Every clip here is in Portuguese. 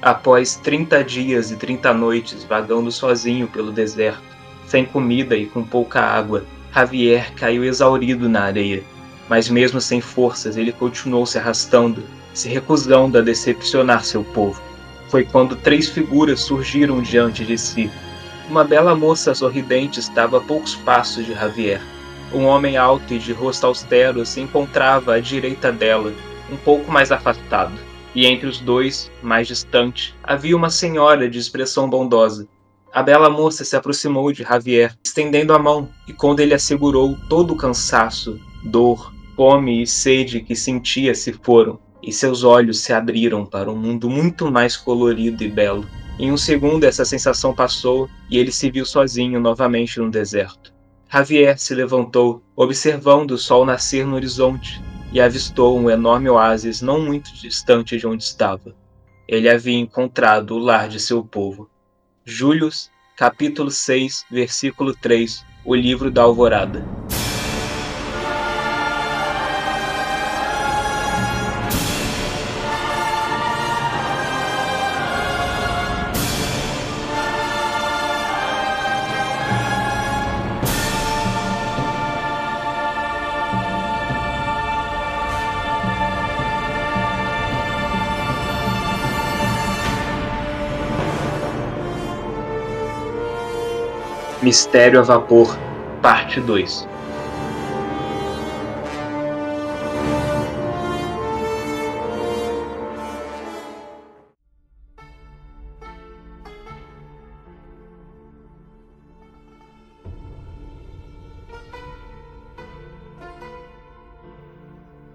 Após 30 dias e 30 noites vagando sozinho pelo deserto, sem comida e com pouca água, Javier caiu exaurido na areia. Mas mesmo sem forças, ele continuou se arrastando, se recusando a decepcionar seu povo. Foi quando três figuras surgiram diante de si. Uma bela moça sorridente estava a poucos passos de Javier. Um homem alto e de rosto austero se encontrava à direita dela, um pouco mais afastado. E entre os dois, mais distante, havia uma senhora de expressão bondosa. A bela moça se aproximou de Javier, estendendo a mão, e quando ele assegurou, todo o cansaço, dor, fome e sede que sentia se foram, e seus olhos se abriram para um mundo muito mais colorido e belo. Em um segundo essa sensação passou e ele se viu sozinho novamente no deserto. Javier se levantou, observando o sol nascer no horizonte, e avistou um enorme oásis não muito distante de onde estava. Ele havia encontrado o lar de seu povo. Július, capítulo 6, versículo 3, o livro da alvorada. Mistério a Vapor, Parte 2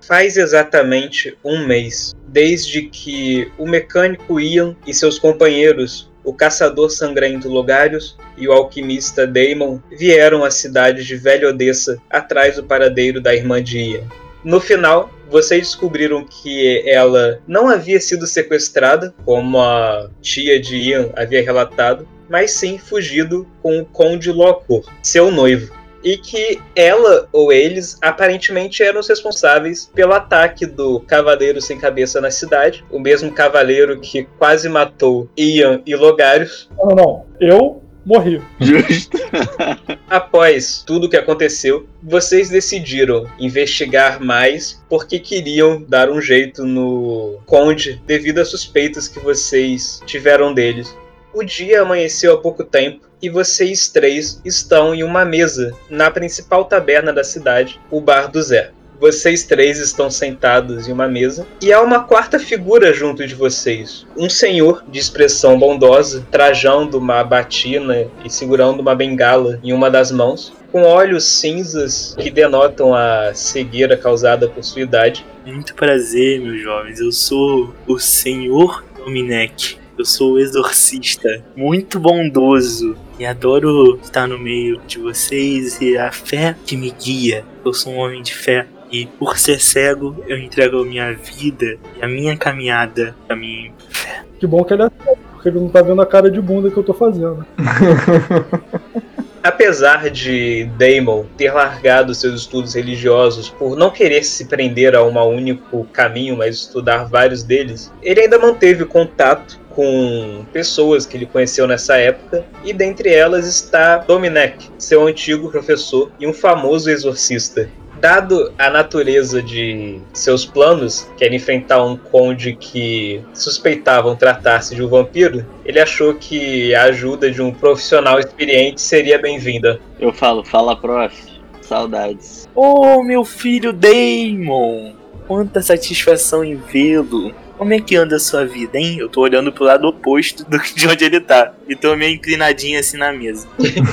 Faz exatamente um mês desde que o mecânico Ian e seus companheiros o caçador sangrento Logarius e o alquimista Daemon vieram à cidade de Velha Odessa atrás do paradeiro da irmã de Ian. No final, vocês descobriram que ela não havia sido sequestrada, como a tia de Ian havia relatado, mas sim fugido com o Conde Locor, seu noivo e que ela ou eles aparentemente eram os responsáveis pelo ataque do Cavaleiro Sem Cabeça na cidade, o mesmo cavaleiro que quase matou Ian e Logarius. Não, não, eu morri. Justo. Após tudo o que aconteceu, vocês decidiram investigar mais porque queriam dar um jeito no Conde devido às suspeitas que vocês tiveram deles. O dia amanheceu há pouco tempo e vocês três estão em uma mesa na principal taberna da cidade, o Bar do Zé. Vocês três estão sentados em uma mesa e há uma quarta figura junto de vocês. Um senhor de expressão bondosa, trajando uma batina e segurando uma bengala em uma das mãos, com olhos cinzas que denotam a cegueira causada por sua idade. Muito prazer, meus jovens. Eu sou o Senhor Dominec. Eu sou o exorcista, muito bondoso e adoro estar no meio de vocês e a fé que me guia. Eu sou um homem de fé e por ser cego eu entrego a minha vida e a minha caminhada a minha fé. Que bom que ele é cego, porque ele não tá vendo a cara de bunda que eu tô fazendo. Apesar de Damon ter largado seus estudos religiosos por não querer se prender a um único caminho, mas estudar vários deles, ele ainda manteve contato com pessoas que ele conheceu nessa época, e dentre elas está Domenech, seu antigo professor e um famoso exorcista. Dado a natureza de seus planos, que era enfrentar um conde que suspeitavam tratar-se de um vampiro, ele achou que a ajuda de um profissional experiente seria bem-vinda. Eu falo, fala prof. Saudades. Oh, meu filho Damon! Quanta satisfação em vê-lo! Como é que anda a sua vida, hein? Eu tô olhando pro lado oposto do, de onde ele tá. E tô meio inclinadinho assim na mesa.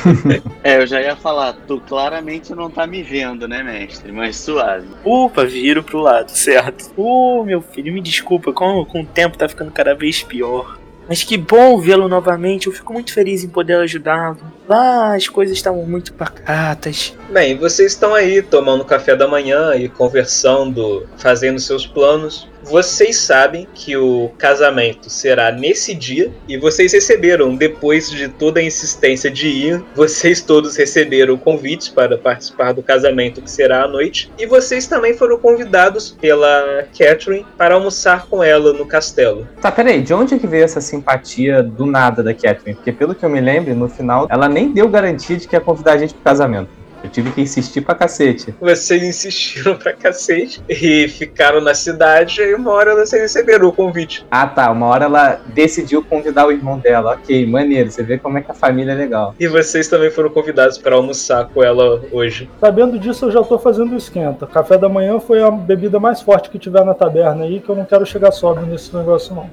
é, eu já ia falar, tu claramente não tá me vendo, né, mestre? Mas suave. Upa, viro pro lado, certo. Ô, oh, meu filho, me desculpa, com, com o tempo tá ficando cada vez pior. Mas que bom vê-lo novamente, eu fico muito feliz em poder ajudá-lo. Lá as coisas estavam muito pacatas. Bem, vocês estão aí tomando café da manhã e conversando, fazendo seus planos, Vocês sabem que o casamento será nesse dia e vocês receberam, depois de toda a insistência de Ian, vocês todos receberam convites para participar do casamento que será à noite e vocês também foram convidados pela Catherine para almoçar com ela no castelo. Tá, peraí, de onde é que veio essa simpatia do nada da Catherine? Porque pelo que eu me lembro, no final, ela nem deu garantia de que ia convidar a gente pro casamento. Eu tive que insistir pra cacete. Vocês insistiram pra cacete e ficaram na cidade e uma hora vocês receberam o convite. Ah tá, uma hora ela decidiu convidar o irmão dela. Ok, maneiro, você vê como é que a família é legal. E vocês também foram convidados para almoçar com ela hoje. Sabendo disso, eu já tô fazendo o esquenta. Café da manhã foi a bebida mais forte que tiver na taberna aí, que eu não quero chegar sóbrio nesse negócio, não.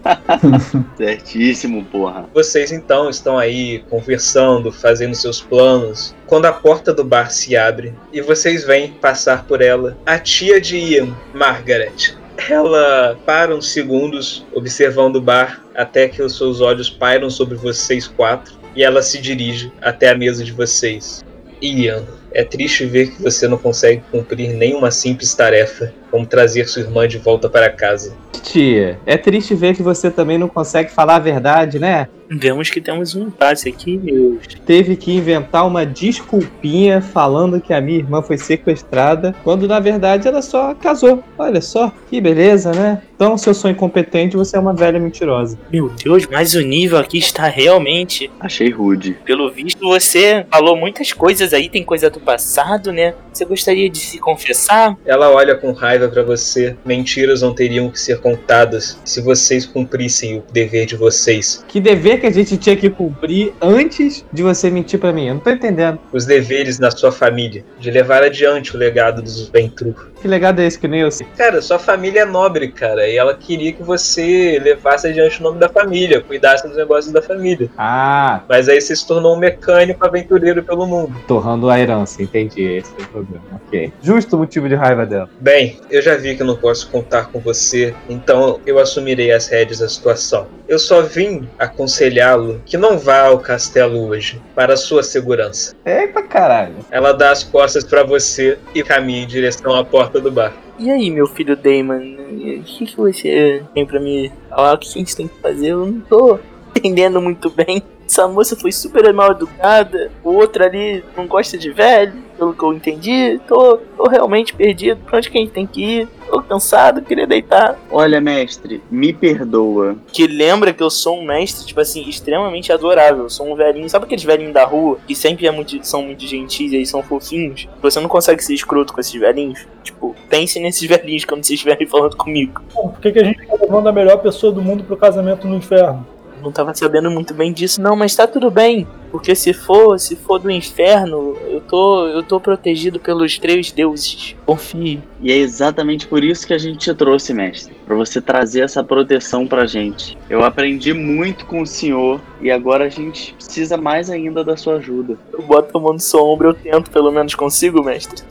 Certíssimo, porra. Vocês então estão aí conversando, fazendo seus planos. Quando a porta do bar se abre e vocês veem passar por ela a tia de Ian, Margaret. Ela para uns segundos observando o bar até que os seus olhos pairam sobre vocês quatro e ela se dirige até a mesa de vocês. Ian, é triste ver que você não consegue cumprir nenhuma simples tarefa, como trazer sua irmã de volta para casa. Tia, é triste ver que você também não consegue falar a verdade, né? Vemos que temos um impasse aqui, meus. Teve que inventar uma desculpinha falando que a minha irmã foi sequestrada, quando na verdade ela só casou. Olha só, que beleza, né? Então, se eu sou incompetente, você é uma velha mentirosa. Meu Deus, mas o nível aqui está realmente. Achei rude. Pelo visto, você falou muitas coisas aí, tem coisa do passado, né? Você gostaria de se confessar? Ela olha com raiva para você. Mentiras não teriam que ser contadas se vocês cumprissem o dever de vocês. Que dever que a gente tinha que cumprir antes de você mentir pra mim? Eu não tô entendendo. Os deveres da sua família, de levar adiante o legado dos Ventru. Que legado é esse que nem eu sei? Cara, sua família é nobre, cara, e ela queria que você levasse adiante o nome da família, cuidasse dos negócios da família. Ah, Mas aí você se tornou um mecânico aventureiro pelo mundo. torrando a herança, entendi. Esse é o problema. Ok. Justo o motivo de raiva dela. Bem, eu já vi que não posso contar com você, então eu assumirei as rédeas da situação. Eu só vim aconselhá-lo que não vá ao castelo hoje, para a sua segurança. Eita caralho. Ela dá as costas para você e caminha em direção à porta do bar. E aí, meu filho Damon? O que, que você tem pra me falar? O que a gente tem que fazer? Eu não tô entendendo muito bem. Essa moça foi super mal educada. O outro ali não gosta de velho, pelo que eu entendi. Tô, tô realmente perdido. Pra onde que a gente tem que ir? Tô cansado, queria deitar. Olha, mestre, me perdoa. Que lembra que eu sou um mestre, tipo assim, extremamente adorável. Eu sou um velhinho. Sabe aqueles velhinhos da rua que sempre é muito, são muito gentis e aí são fofinhos? Você não consegue ser escroto com esses velhinhos? Tipo, pense nesses velhinhos quando vocês estiverem falando comigo. Bom, por que, que a gente tá levando a melhor pessoa do mundo pro casamento no inferno? Não tava sabendo muito bem disso, não, mas tá tudo bem. Porque se for, se for do inferno, eu tô, eu tô protegido pelos três deuses. Confie. E é exatamente por isso que a gente te trouxe, mestre. Pra você trazer essa proteção pra gente. Eu aprendi muito com o senhor e agora a gente precisa mais ainda da sua ajuda. Eu boto a mão no seu ombro, eu tento, pelo menos consigo, mestre.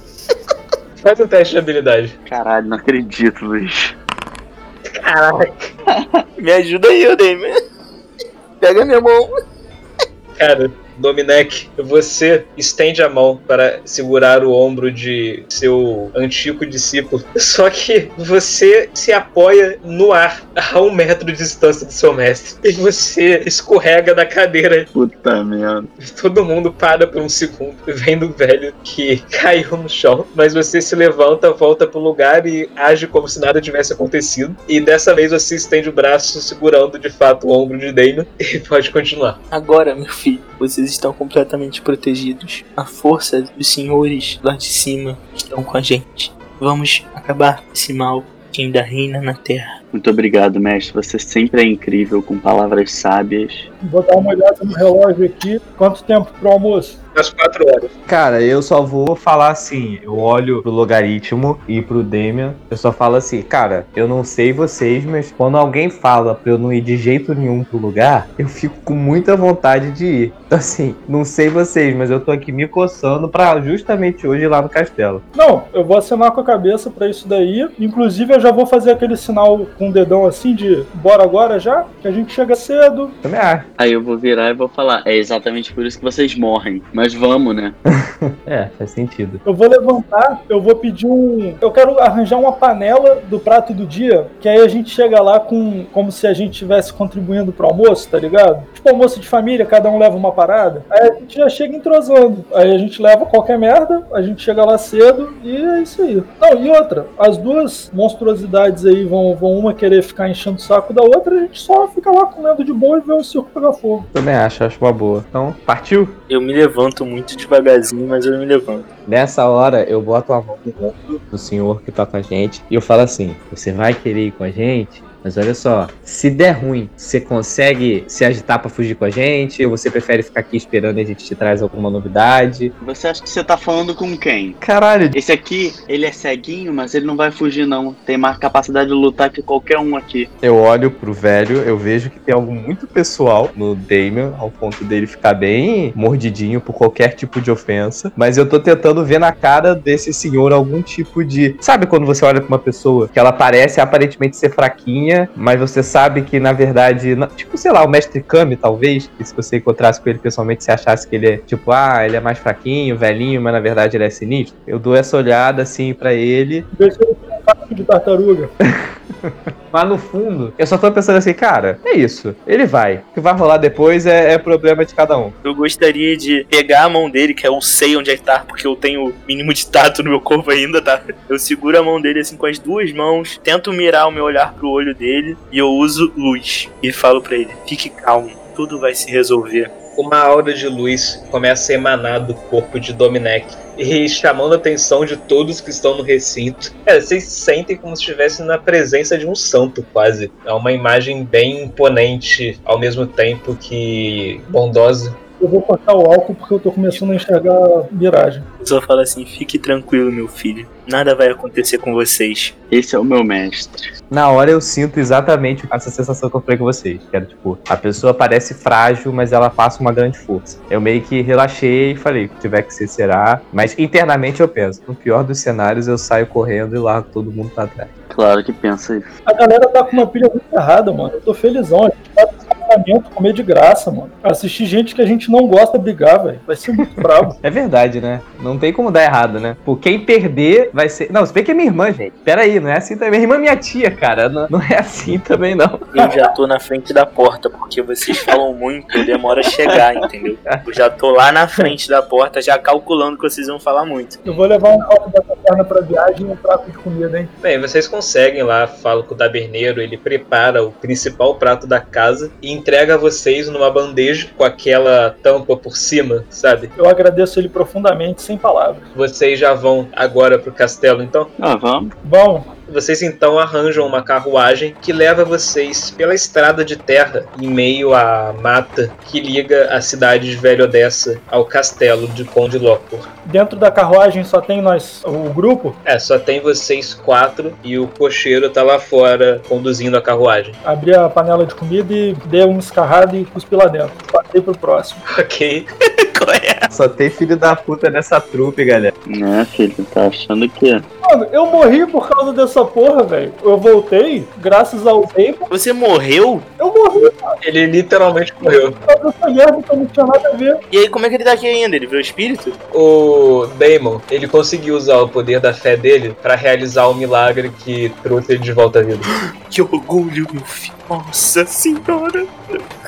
Faz um teste de habilidade. Caralho, não acredito, Luiz. Caraca. Me ajuda aí, Odeime. Pega minha mão. Cara, Dominec, você estende a mão para segurar o ombro de seu antigo discípulo. Só que você se apoia no ar a um metro de distância do seu mestre. E você escorrega da cadeira. Puta merda. Todo mundo para por um segundo, vendo o velho que caiu no chão. Mas você se levanta, volta pro lugar e age como se nada tivesse acontecido. E dessa vez você estende o braço segurando de fato o ombro de Damon e pode continuar. Agora, meu filho, vocês estão completamente protegidos. A força dos senhores lá de cima estão com a gente. Vamos acabar esse mal que ainda reina na terra. Muito obrigado, mestre. Você sempre é incrível com palavras sábias. Vou dar uma olhada no relógio aqui. Quanto tempo pro almoço? Às quatro horas. Cara, eu só vou falar assim, eu olho pro logaritmo e pro Demian, eu só falo assim, cara, eu não sei vocês, mas quando alguém fala pra eu não ir de jeito nenhum pro lugar, eu fico com muita vontade de ir. Então assim, não sei vocês, mas eu tô aqui me coçando pra justamente hoje ir lá no castelo. Não, eu vou acenar com a cabeça pra isso daí. Inclusive, eu já vou fazer aquele sinal com o dedão assim de bora agora já, que a gente chega cedo. Também acho. Aí eu vou virar e vou falar. É exatamente por isso que vocês morrem. Mas Mas vamos, né? É, faz sentido. Eu vou levantar, eu vou pedir um. Eu quero arranjar uma panela do prato do dia, que aí a gente chega lá com como se a gente estivesse contribuindo pro almoço, tá ligado? Tipo almoço de família, cada um leva uma parada. Aí a gente já chega entrosando. Aí a gente leva qualquer merda, a gente chega lá cedo e é isso aí. Não, e outra, as duas monstruosidades aí vão, vão uma querer ficar enchendo o saco da outra, a gente só fica lá comendo de boa e vê o circo pegar fogo. Também acho, acho uma boa. Então, partiu? Eu me levanto muito devagarzinho, mas eu me levanto. Nessa hora, eu boto a mão no ombro do senhor que tá com a gente e eu falo assim: Você vai querer ir com a gente? Mas olha só, se der ruim, você consegue se agitar pra fugir com a gente? Ou você prefere ficar aqui esperando e a gente te traz alguma novidade? Você acha que você tá falando com quem? Caralho, Esse aqui, ele é ceguinho, mas ele não vai fugir, não. Tem mais capacidade de lutar que qualquer um aqui. eu olho pro velho, eu vejo que tem algo muito pessoal no Damien, ao ponto dele ficar bem mordidinho por qualquer tipo de ofensa. Mas eu tô tentando ver na cara desse senhor algum tipo de. Sabe quando você olha pra uma pessoa que ela parece aparentemente ser fraquinha, mas você sabe que na verdade. Tipo, sei lá, o mestre Kami, talvez, que se você encontrasse com ele pessoalmente, você achasse que ele é tipo, ah, ele é mais fraquinho, velhinho, mas na verdade ele é sinistro. Eu dou essa olhada assim pra ele, Deixa ele um casco de tartaruga. Mas no fundo, eu só tô pensando assim, cara, é isso. Ele vai. O que vai rolar depois é, é problema de cada um. Eu gostaria de pegar a mão dele, que eu sei onde é que tá, porque eu tenho o mínimo de tato no meu corpo ainda, tá? Eu seguro a mão dele assim com as duas mãos, tento mirar o meu olhar pro olho dele e eu uso luz. E falo pra ele: fique calmo, tudo vai se resolver. Uma aura de luz começa a emanar do corpo de Dominec e chamando a atenção de todos que estão no recinto. É, vocês sentem como se estivessem na presença de um santo, quase. É uma imagem bem imponente, ao mesmo tempo que bondosa. Eu vou cortar o álcool porque eu tô começando a enxergar miragem. Só falo assim: fique tranquilo, meu filho, nada vai acontecer com vocês. Esse é o meu mestre. Na hora eu sinto exatamente essa sensação que eu falei com vocês. Que era tipo, a pessoa parece frágil, mas ela passa uma grande força. Eu meio que relaxei e falei, o que tiver que ser, será. Mas internamente eu penso, no pior dos cenários eu saio correndo e largo todo mundo pra trás. Claro que pensa isso. A galera tá com uma pilha muito errada, mano. Eu tô felizão. A gente vai comer de graça, mano. Assistir gente que a gente não gosta brigar, velho. Vai ser muito bravo. É verdade, né? Não tem como dar errado, né? Por quem perder vai ser. Não, se bem que é minha irmã, gente. Pera aí, não é assim também. Minha irmã é minha tia, cara. Não, não é assim também, não. Eu já tô na frente da porta, porque vocês falam muito, demora a chegar, entendeu? Eu já tô lá na frente da porta, já calculando que vocês vão falar muito. Eu vou levar um copo da taverna pra viagem e um prato de comida, hein? Bem, vocês conseguem lá, falo com o taberneiro, ele prepara o principal prato da casa e entrega a vocês numa bandeja com aquela tampa por cima, sabe? Eu agradeço ele profundamente, sem palavras. Vocês já vão agora pro castelo, então? Ah, vamos. Bom, Vocês então arranjam uma carruagem que leva vocês pela estrada de terra em meio à mata que liga a cidade de Velho Odessa ao castelo de Conde Locor. dentro da carruagem só tem nós, o grupo. É, só tem vocês quatro e o cocheiro tá lá fora conduzindo a carruagem. Abri a panela de comida e dei um escarrado e cuspi lá dentro. Passei pro próximo. Ok. Qual é? Só tem filho da puta nessa trupe, galera. Né, filho? Tá achando que. Mano, eu morri por causa dessa porra, velho. Eu voltei, graças ao tempo, Você morreu? eu morri Ele literalmente morreu. por causa dessa merda que eu não tinha nada a ver. E aí, como é que ele tá aqui ainda? Ele virou espírito? O Damon, ele conseguiu usar o poder da fé dele pra realizar o milagre que trouxe ele de volta à vida. Que orgulho, meu filho. Nossa senhora.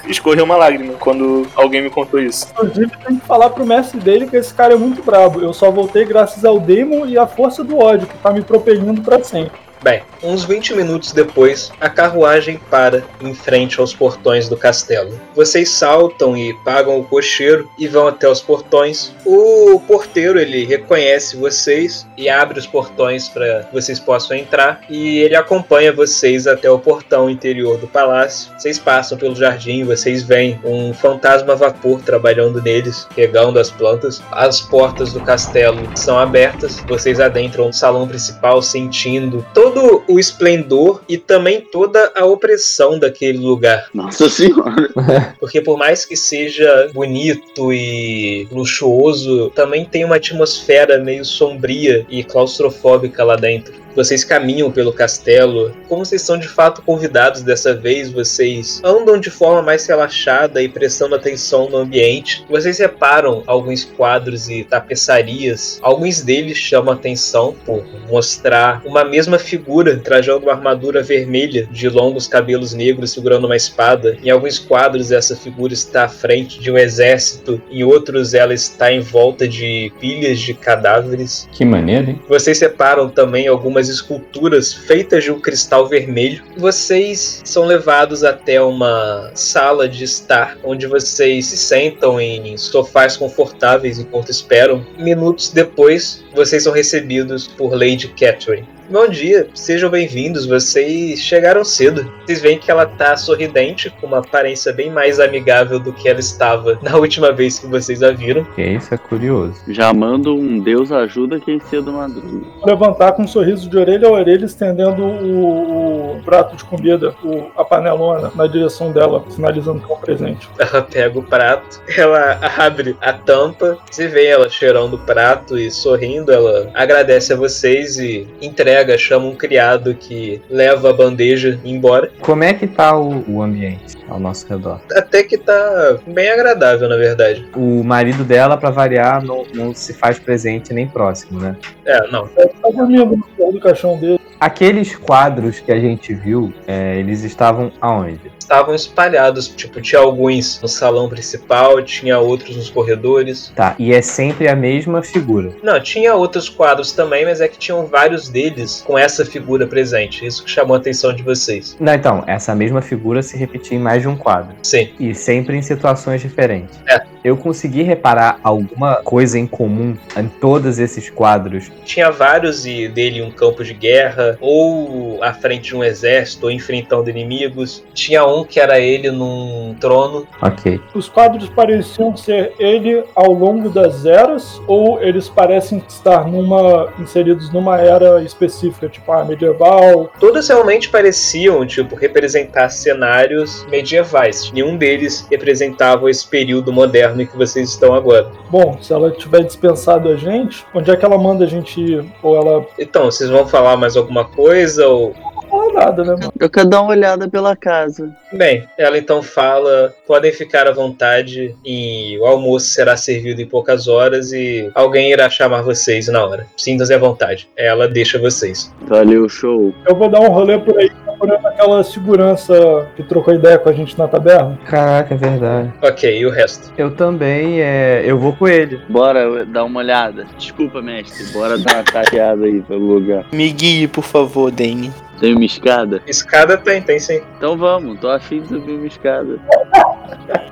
Escorreu uma lágrima quando alguém me contou isso. Inclusive, tem que falar pro mestre dele que esse cara é muito brabo. Eu só voltei graças ao Demon e à força do ódio, que tá me propelindo pra sempre. Bem, uns 20 minutos depois, a carruagem para em frente aos portões do castelo. Vocês saltam e pagam o cocheiro e vão até os portões. O porteiro ele reconhece vocês e abre os portões para que vocês possam entrar e ele acompanha vocês até o portão interior do palácio. Vocês passam pelo jardim, vocês veem um fantasma vapor trabalhando neles, regando as plantas. As portas do castelo são abertas. Vocês adentram o salão principal sentindo todo o esplendor e também toda a opressão daquele lugar. Nossa senhora. Porque por mais que seja bonito e luxuoso, também tem uma atmosfera meio sombria e claustrofóbica lá dentro. Vocês caminham pelo castelo. Como vocês são de fato convidados dessa vez, vocês andam de forma mais relaxada e prestando atenção no ambiente. Vocês reparam alguns quadros e tapeçarias. Alguns deles chamam atenção por mostrar uma mesma figura trajando uma armadura vermelha de longos cabelos negros segurando uma espada. Em alguns quadros essa figura está à frente de um exército, em outros ela está em volta de pilhas de cadáveres. Que maneiro, hein? Vocês separam também algumas esculturas feitas de um cristal vermelho. Vocês são levados até uma sala de estar, onde vocês se sentam em sofás confortáveis enquanto esperam. Minutos depois, vocês são recebidos por Lady Catherine. Bom dia, sejam bem-vindos. Vocês chegaram cedo. Vocês veem que ela tá sorridente, com uma aparência bem mais amigável do que ela estava na última vez que vocês a viram. Que isso é curioso. Já mando um Deus ajuda quem cedo madruga. Levantar com um sorriso de orelha a orelha, estendendo o, o prato de comida, o- a panelona, na direção dela, sinalizando que é um presente. Ela pega o prato, ela abre a tampa, você vê ela cheirando o prato e sorrindo. Ela agradece a vocês e entrega, chama um criado que leva a bandeja embora. Como é que tá o, o ambiente ao nosso redor? Até que tá bem agradável, na verdade. O marido dela, pra variar, não, não se faz presente nem próximo, né? É, não. Tá dormindo no do caixão dele. Aqueles quadros que a gente viu, é, eles estavam aonde? Estavam espalhados, tipo, tinha alguns no salão principal, tinha outros nos corredores. Tá, e é sempre a mesma figura. Não, tinha outros quadros também, mas é que tinham vários deles com essa figura presente. Isso que chamou a atenção de vocês. Não, então, essa mesma figura se repetia em mais de um quadro. Sim. E sempre em situações diferentes. É. Eu consegui reparar alguma coisa em comum em todos esses quadros. Tinha vários e dele um campo de guerra, ou à frente de um exército, ou enfrentando inimigos. Tinha um que era ele num trono. Ok. Os quadros pareciam ser ele ao longo das eras, ou eles parecem estar numa inseridos numa era específica, tipo a medieval. Todos realmente pareciam, tipo, representar cenários medievais. Nenhum deles representava esse período moderno em que vocês estão agora. Bom, se ela tiver dispensado a gente, onde é que ela manda a gente ir? Ou ela Então, vocês vão falar mais alguma coisa ou não fala nada, né, mano? Eu quero dar uma olhada pela casa. Bem, ela então fala: podem ficar à vontade e o almoço será servido em poucas horas e alguém irá chamar vocês na hora. Sintam-se à vontade. Ela deixa vocês. Valeu, show. Eu vou dar um rolê por aí procurando aquela segurança que trocou ideia com a gente na taberna. Caraca, é verdade. Ok, e o resto? Eu também, é, eu vou com ele. Bora dar uma olhada. Desculpa, mestre. Bora dar uma tateada aí pelo lugar. Me guie, por favor, Dane. Tem uma escada? Escada tem, tem sim. Então vamos, tô afim de subir uma escada.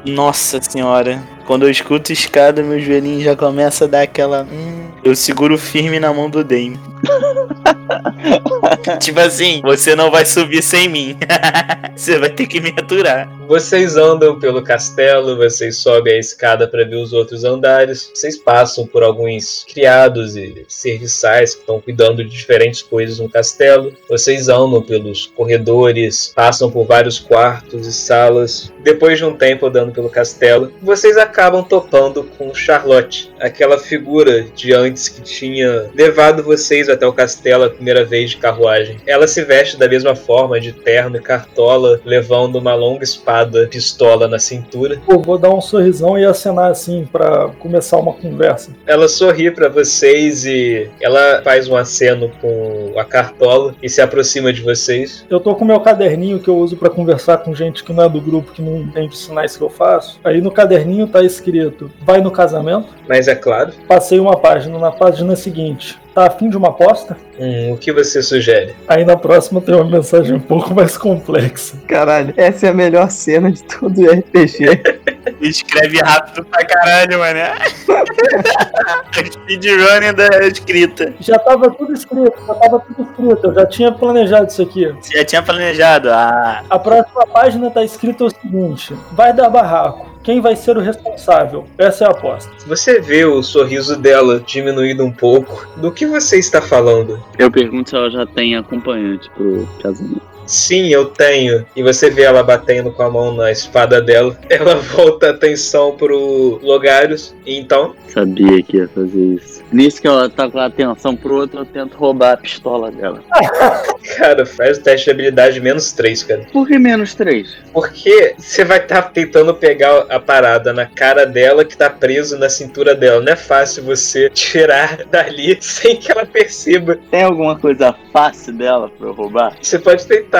Nossa senhora. Quando eu escuto escada, meu joelhinho já começa a dar aquela. Hum, eu seguro firme na mão do Dame. tipo assim, você não vai subir sem mim. você vai ter que me aturar. Vocês andam pelo castelo, vocês sobem a escada para ver os outros andares. Vocês passam por alguns criados e serviçais que estão cuidando de diferentes coisas no castelo. Vocês andam pelos corredores, passam por vários quartos e salas. Depois de um tempo andando pelo castelo, vocês acabam topando com Charlotte, aquela figura de antes que tinha levado vocês até o castelo a primeira vez de carruagem. Ela se veste da mesma forma, de terno e cartola, levando uma longa espada pistola na cintura. Eu vou dar um sorrisão e acenar assim pra começar uma conversa. Ela sorri pra vocês e ela faz um aceno com a cartola e se aproxima de vocês. Eu tô com meu caderninho que eu uso pra conversar com gente que não é do grupo, que não entende os sinais que eu faço. Aí no caderninho tá escrito: vai no casamento. Mas é claro, Passei uma página. Na página seguinte, tá afim de uma aposta? hum, o que você sugere? Aí na próxima tem uma mensagem um pouco mais complexa. Caralho, essa é a melhor cena de todo o RPG. Escreve rápido pra caralho, mané. Speedrunning da escrita. Já tava tudo escrito, já tava tudo escrito. Eu já tinha planejado isso aqui. Você já tinha planejado? Ah. A próxima página tá escrito o seguinte: vai dar barraco. Quem vai ser o responsável? Essa é a aposta. Você vê o sorriso dela diminuído um pouco. Do que você está falando? Eu pergunto se ela já tem acompanhante pro casamento. Sim, eu tenho. E você vê ela batendo com a mão na espada dela. Ela volta a atenção pro Logarius. E então, Sabia que ia fazer isso. Nisso que ela tá com a atenção pro outro, eu tento roubar a pistola dela. cara, faz o teste de habilidade menos 3, cara. Por que menos três? Porque você vai estar tentando pegar a parada na cara dela que tá preso na cintura dela. Não é fácil você tirar dali sem que ela perceba. Tem alguma coisa fácil dela pra eu roubar? Você pode tentar,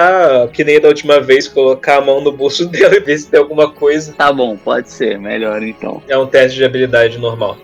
que nem da última vez, colocar a mão no bolso dela e ver se tem alguma coisa. Tá bom, pode ser. Melhor então. É um teste de habilidade normal.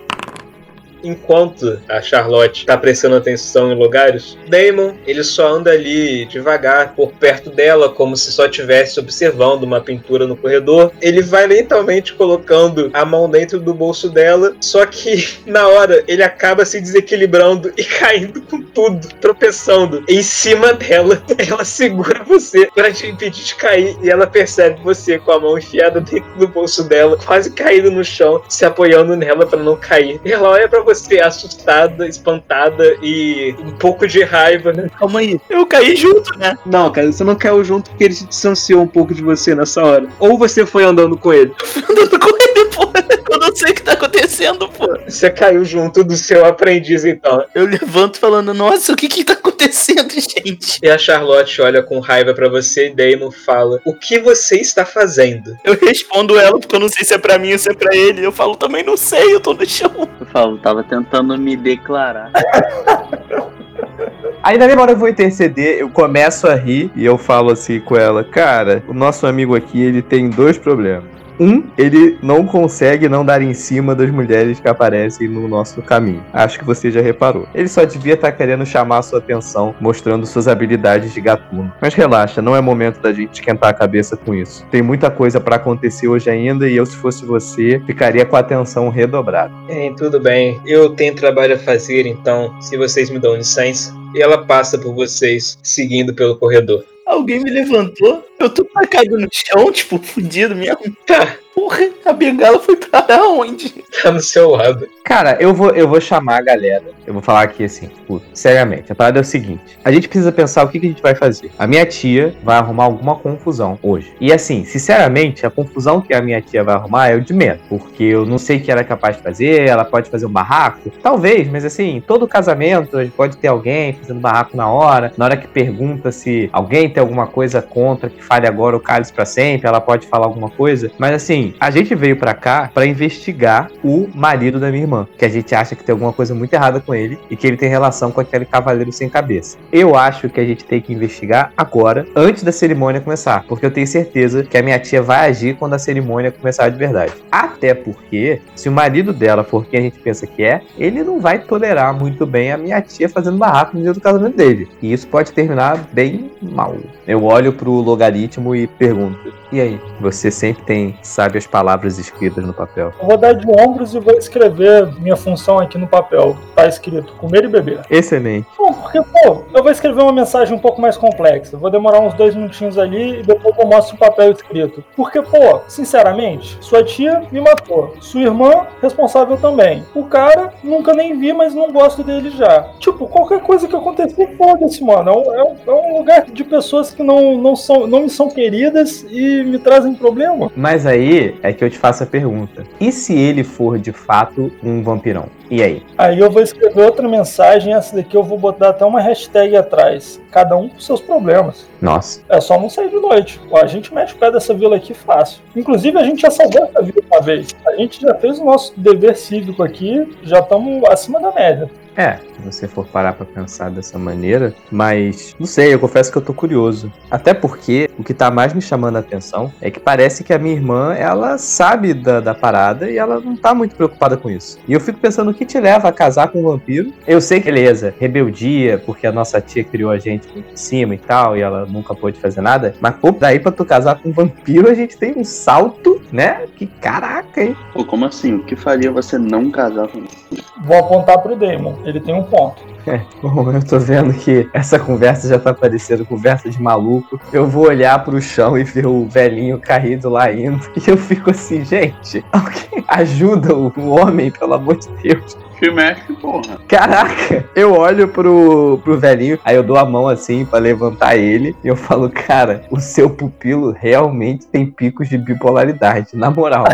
Enquanto a Charlotte tá prestando atenção em lugares, Damon ele só anda ali devagar por perto dela, como se só estivesse observando uma pintura no corredor. Ele vai lentamente colocando a mão dentro do bolso dela, só que na hora ele acaba se desequilibrando e caindo com tudo, tropeçando em cima dela. Ela segura você para te impedir de cair e ela percebe você com a mão enfiada dentro do bolso dela, quase caído no chão, se apoiando nela para não cair. Ela olha para você assustada, espantada e um pouco de raiva, né? Calma aí. Eu caí junto, né? Não, cara, você não caiu junto porque ele se distanciou um pouco de você nessa hora. Ou você foi andando com ele. Andando com ele, pô. Eu não sei o que tá acontecendo, pô. Você caiu junto do seu aprendiz, então. Eu levanto falando, nossa, o que que tá acontecendo, gente? E a Charlotte olha com raiva pra você e Damon fala: O que você está fazendo? Eu respondo ela porque eu não sei se é pra mim ou se é pra ele. Eu falo, também não sei, eu tô no chão. Eu falo, tava tentando me declarar. Aí na mesma hora eu vou interceder, eu começo a rir e eu falo assim com ela, cara, o nosso amigo aqui, ele tem dois problemas. Um, ele não consegue não dar em cima das mulheres que aparecem no nosso caminho. Acho que você já reparou. Ele só devia estar querendo chamar a sua atenção, mostrando suas habilidades de gatuno. Mas relaxa, não é momento da gente esquentar a cabeça com isso. Tem muita coisa pra acontecer hoje ainda e eu, se fosse você, ficaria com a atenção redobrada. É, tudo bem. Eu tenho trabalho a fazer, então, se vocês me dão licença. E ela passa por vocês, seguindo pelo corredor. Alguém me levantou, eu tô caído no chão, tipo, fudido mesmo. Porra, a bengala foi para onde? tá no seu lado. Cara, eu vou, eu vou chamar a galera. Eu vou falar aqui assim, tipo, seriamente. A parada é o seguinte: a gente precisa pensar o que, que a gente vai fazer. A minha tia vai arrumar alguma confusão hoje. E assim, sinceramente, a confusão que a minha tia vai arrumar é o de menos. Porque eu não sei o que ela é capaz de fazer, ela pode fazer um barraco. Talvez, mas assim, todo casamento pode ter alguém fazendo barraco na hora. Na hora que pergunta se alguém tem alguma coisa contra que fale agora o cálice pra sempre, ela pode falar alguma coisa. Mas assim, a gente veio pra cá pra investigar o marido da minha irmã, que a gente acha que tem alguma coisa muito errada com ele e que ele tem relação com aquele cavaleiro sem cabeça. Eu acho que a gente tem que investigar agora, antes da cerimônia começar, porque eu tenho certeza que a minha tia vai agir quando a cerimônia começar de verdade. Até porque, se o marido dela for quem a gente pensa que é, ele não vai tolerar muito bem a minha tia fazendo barraco no dia do casamento dele. E isso pode terminar bem mal. Eu olho pro logaritmo e pergunto: e aí? Você sempre tem sábias palavras escritas no papel. Eu vou dar de ombros e vou escrever minha função aqui no papel. Tá escrito comer e beber. Excelente. Bom, porque, pô, eu vou escrever uma mensagem um pouco mais complexa. Vou demorar uns dois minutinhos ali e depois eu mostro o papel escrito. Porque, pô, sinceramente, sua tia me matou. Sua irmã, responsável também. O cara, nunca nem vi, mas não gosto dele já. Tipo, qualquer coisa que acontecer, foda-se, mano. É um, é um- é um lugar de pessoas que não, não, são, não me são queridas e me trazem problema. Mas aí é que eu te faço a pergunta: e se ele for de fato um vampirão? E aí? Aí eu vou escrever outra mensagem, essa daqui eu vou botar até uma hashtag atrás. Cada um com seus problemas. Nossa. É só não sair de noite. A gente mete o pé dessa vila aqui fácil. Inclusive, a gente já salvou essa vila uma vez. A gente já fez o nosso dever cívico aqui, já estamos acima da média. É, se você for parar pra pensar dessa maneira, mas não sei, eu confesso que eu tô curioso. Até porque o que tá mais me chamando a atenção é que parece que a minha irmã, ela sabe da, da parada e ela não tá muito preocupada com isso. E eu fico pensando o que te leva a casar com um vampiro. Eu sei que, beleza, rebeldia, porque a nossa tia criou a gente em cima e tal, e ela nunca pôde fazer nada, mas pô, daí pra tu casar com um vampiro, a gente tem um salto, né? Que caraca, hein? Pô, como assim? O que faria você não casar com Vou apontar pro Damon. Ele tem um ponto. É, bom, eu tô vendo que essa conversa já tá parecendo conversa de maluco. Eu vou olhar pro chão e ver o velhinho caído lá indo. E eu fico assim, gente, alguém ajuda o homem, pelo amor de Deus. Que mestre, porra. Caraca, eu olho pro, pro velhinho, aí eu dou a mão assim pra levantar ele e eu falo, cara, o seu pupilo realmente tem picos de bipolaridade, na moral.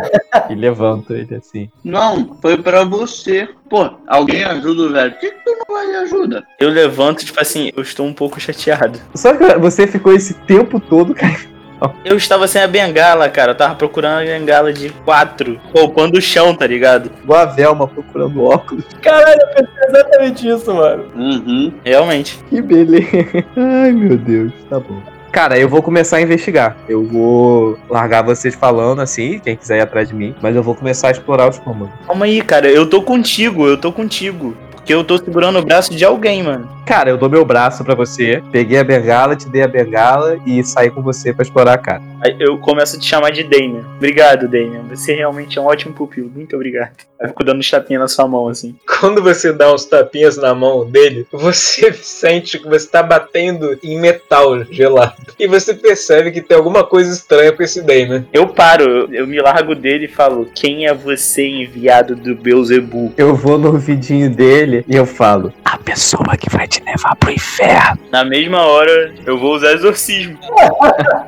e levanto ele assim. Não, foi pra você. Pô, alguém ajuda o velho. Por que, que tu não vai ajuda? Eu levanto, tipo assim, eu estou um pouco chateado. Só que você ficou esse tempo todo, cara. Eu estava sem a bengala, cara. Eu tava procurando a bengala de quatro, poupando o chão, tá ligado? Igual a Velma procurando óculos. Caralho, eu pensei exatamente isso, mano. Uhum. Realmente. Que beleza. Ai, meu Deus. Tá bom. Cara, eu vou começar a investigar. Eu vou largar vocês falando assim, quem quiser ir atrás de mim, mas eu vou começar a explorar os cômodos. Calma aí, cara. Eu tô contigo, eu tô contigo. Porque eu tô segurando o braço de alguém, mano. Cara, eu dou meu braço pra você, peguei a bengala, te dei a bengala e saí com você pra explorar a cara. Aí eu começo a te chamar de Damian. Obrigado, Damian. Você realmente é um ótimo pupilo. Muito obrigado. Aí eu fico dando uns tapinhas na sua mão, assim. Quando você dá uns tapinhas na mão dele, você sente que você tá batendo em metal gelado. E você percebe que tem alguma coisa estranha com esse Damon. Eu paro, eu, me largo dele e falo: Quem é você, enviado do Beuzebu? Eu vou no ouvidinho dele e eu falo: A pessoa que vai te levar pro inferno. Na mesma hora, eu vou usar exorcismo.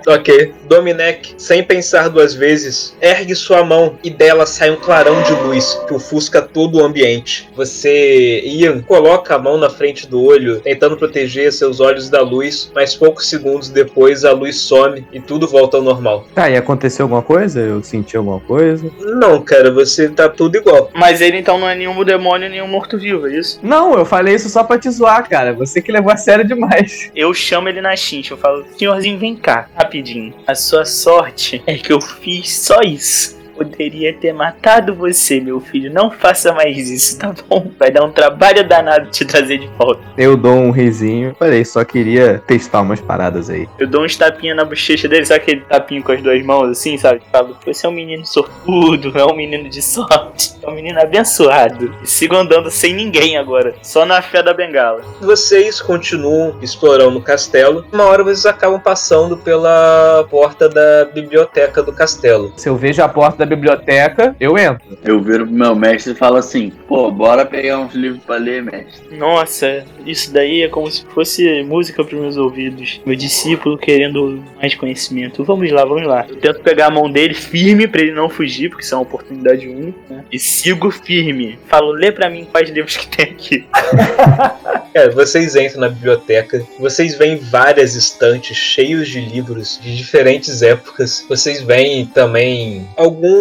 Ok. Dominec, sem pensar duas vezes, ergue sua mão e dela sai um clarão de luz que ofusca todo o ambiente. Você, Ian, coloca a mão na frente do olho, tentando proteger seus olhos da luz, mas poucos segundos depois a luz some e tudo volta ao normal. Tá, e aconteceu alguma coisa? Eu senti alguma coisa? Não, cara, você tá tudo igual. Mas ele então não é nenhum demônio, nenhum morto-vivo, é isso? Não, eu falei isso só pra te zoar, cara. Você que levou a sério demais. Eu chamo ele na chincha, eu falo: Senhorzinho, vem cá, rapidinho. A sua sorte é que eu fiz só isso. Poderia ter matado você, meu filho. Não faça mais isso, tá bom? Vai dar um trabalho danado te trazer de volta. Eu dou um risinho. Falei, só queria testar umas paradas aí. Eu dou uns tapinhas na bochecha dele, sabe aquele tapinho com as duas mãos assim, sabe? Falo, você é um menino sortudo, é um menino de sorte, é um menino abençoado. E sigo andando sem ninguém agora, só na fé da bengala. Vocês continuam explorando o castelo. Uma hora vocês acabam passando pela porta da biblioteca do castelo. Se eu vejo a porta da biblioteca, eu entro. Eu viro pro meu mestre e falo assim: pô, bora pegar uns livros pra ler, mestre. Nossa, isso daí é como se fosse música pros meus ouvidos. Meu discípulo querendo mais conhecimento. Vamos lá, vamos lá. Eu tento pegar a mão dele firme pra ele não fugir, porque isso é uma oportunidade única. Né? E sigo firme. Falo, lê pra mim quais livros que tem aqui. É, vocês entram na biblioteca, vocês veem várias estantes cheios de livros de diferentes épocas. Vocês veem também alguns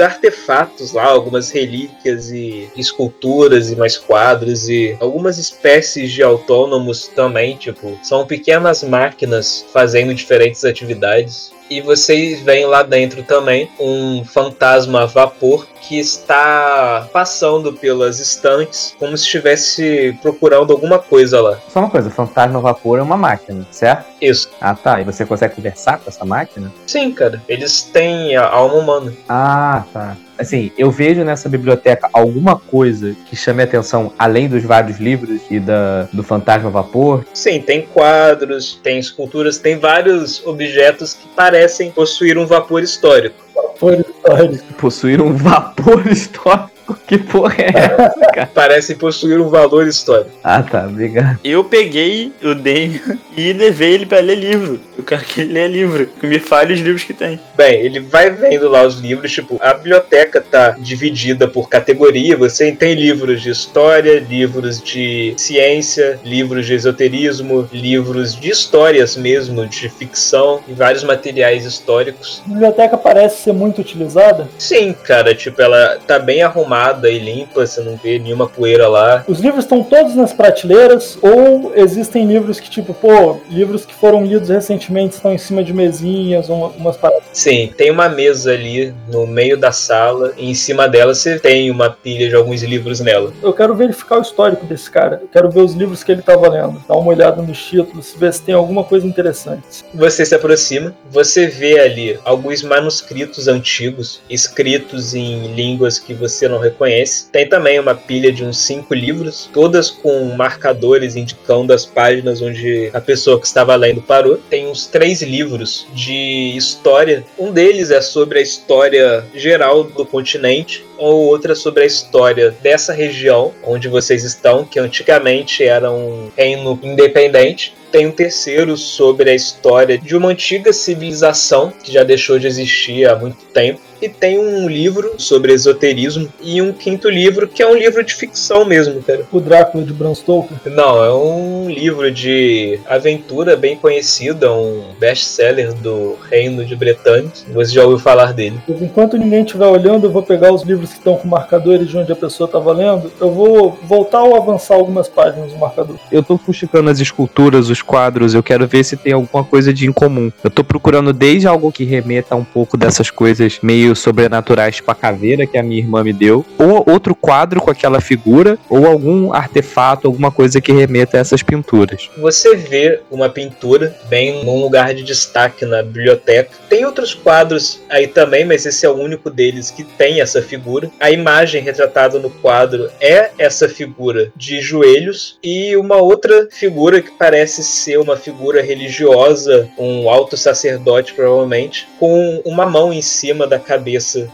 artefatos lá, algumas relíquias e esculturas e mais quadros e algumas espécies de autônomos também, tipo, são pequenas máquinas fazendo diferentes atividades. E vocês veem lá dentro também um fantasma a vapor que está passando pelas estantes como se estivesse procurando alguma coisa lá. Só uma coisa, o fantasma vapor é uma máquina, certo? Isso. Ah tá, e você consegue conversar com essa máquina? Sim, cara. Eles têm a alma humana. Ah, tá. Assim, eu vejo nessa biblioteca alguma coisa que chame a atenção, além dos vários livros e da, do fantasma vapor. Sim, tem quadros, tem esculturas, tem vários objetos que parecem possuir um vapor histórico. Foi histórico. Possuir um vapor histórico. Que porra é essa, cara? Parecem possuir um valor histórico. Ah, tá, obrigado. Eu peguei o Damian e levei ele pra ler livro. Eu quero que ele lê livro. Que me fale os livros que tem. Bem, ele vai vendo lá os livros, tipo, a biblioteca tá dividida por categoria. Você tem livros de história, livros de ciência, livros de esoterismo, livros de histórias mesmo, de ficção e vários materiais históricos. A biblioteca parece ser muito utilizada. Sim, cara, tipo, ela tá bem arrumada e limpa, você não vê nenhuma poeira lá. Os livros estão todos nas prateleiras ou existem livros que, tipo, pô, livros que foram lidos recentemente estão em cima de mesinhas, uma- umas paradas. Sim, tem uma mesa ali no meio da sala e em cima dela você tem uma pilha de alguns livros nela. Eu quero verificar o histórico desse cara. Eu quero ver os livros que ele tava lendo. Dar uma olhada nos títulos, ver se tem alguma coisa interessante. Você se aproxima, você vê ali alguns manuscritos antigos, escritos em línguas que você não reconhece. Tem também uma pilha de uns cinco livros, todas com marcadores indicando as páginas onde a pessoa que estava lendo parou. Tem uns três livros de história. Um deles é sobre a história geral do continente, ou outra sobre a história dessa região onde vocês estão, que antigamente era um reino independente. Tem um terceiro sobre a história de uma antiga civilização que já deixou de existir há muito tempo e tem um livro sobre esoterismo e um quinto livro que é um livro de ficção mesmo, cara. O Drácula de Bram Stoker? Não, é um livro de aventura bem conhecido, é um best-seller do Reino de Bretanha. Você já ouviu falar dele? Enquanto ninguém estiver olhando, eu vou pegar os livros que estão com marcadores de onde a pessoa estava lendo. Eu vou voltar ou avançar algumas páginas do marcador. Eu tô fuxicando as esculturas, os quadros, eu quero ver se tem alguma coisa de incomum. Eu tô procurando desde algo que remeta um pouco dessas coisas meio sobrenaturais pra caveira que a minha irmã me deu, ou outro quadro com aquela figura, ou algum artefato, alguma coisa que remeta a essas pinturas. Você vê uma pintura bem num lugar de destaque na biblioteca. Tem outros quadros aí também, mas esse é o único deles que tem essa figura. A imagem retratada no quadro é essa figura de joelhos e uma outra figura que parece ser uma figura religiosa, um alto sacerdote provavelmente, com uma mão em cima da cabeça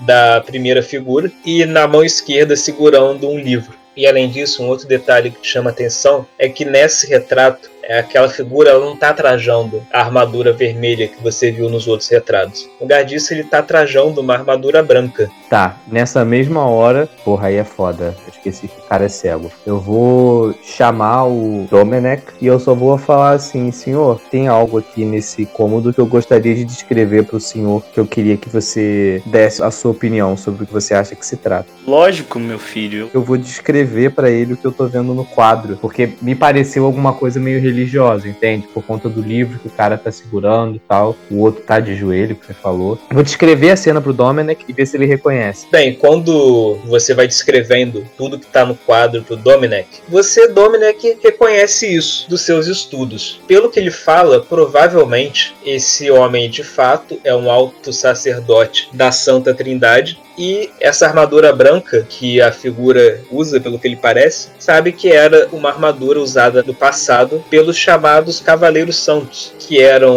da primeira figura e na mão esquerda segurando um livro. E além disso, um outro detalhe que chama atenção é que nesse retrato é aquela figura ela não está trajando a armadura vermelha que você viu nos outros retratos. No lugar disso, ele está trajando uma armadura branca. Tá, nessa mesma hora, porra, aí é foda. Eu esqueci que o cara é cego. Eu vou chamar o Domenech e eu só vou falar assim: senhor, tem algo aqui nesse cômodo que eu gostaria de descrever para o senhor, que eu queria que você desse a sua opinião sobre o que você acha que se trata. Lógico, meu filho. Eu vou descrever para ele o que eu tô vendo no quadro, porque me pareceu alguma coisa meio religiosa, entende? Por conta do livro que o cara tá segurando e tal. O outro tá de joelho, que você falou. Vou descrever a cena pro Dominic e ver se ele reconhece. Bem, quando você vai descrevendo tudo que tá no quadro pro Dominic, você, Dominic, reconhece isso dos seus estudos. Pelo que ele fala, provavelmente esse homem de fato é um alto sacerdote da Santa Trindade e essa armadura branca que a figura usa, pelo que ele parece, sabe que era uma armadura usada no passado pelos chamados Cavaleiros Santos, que eram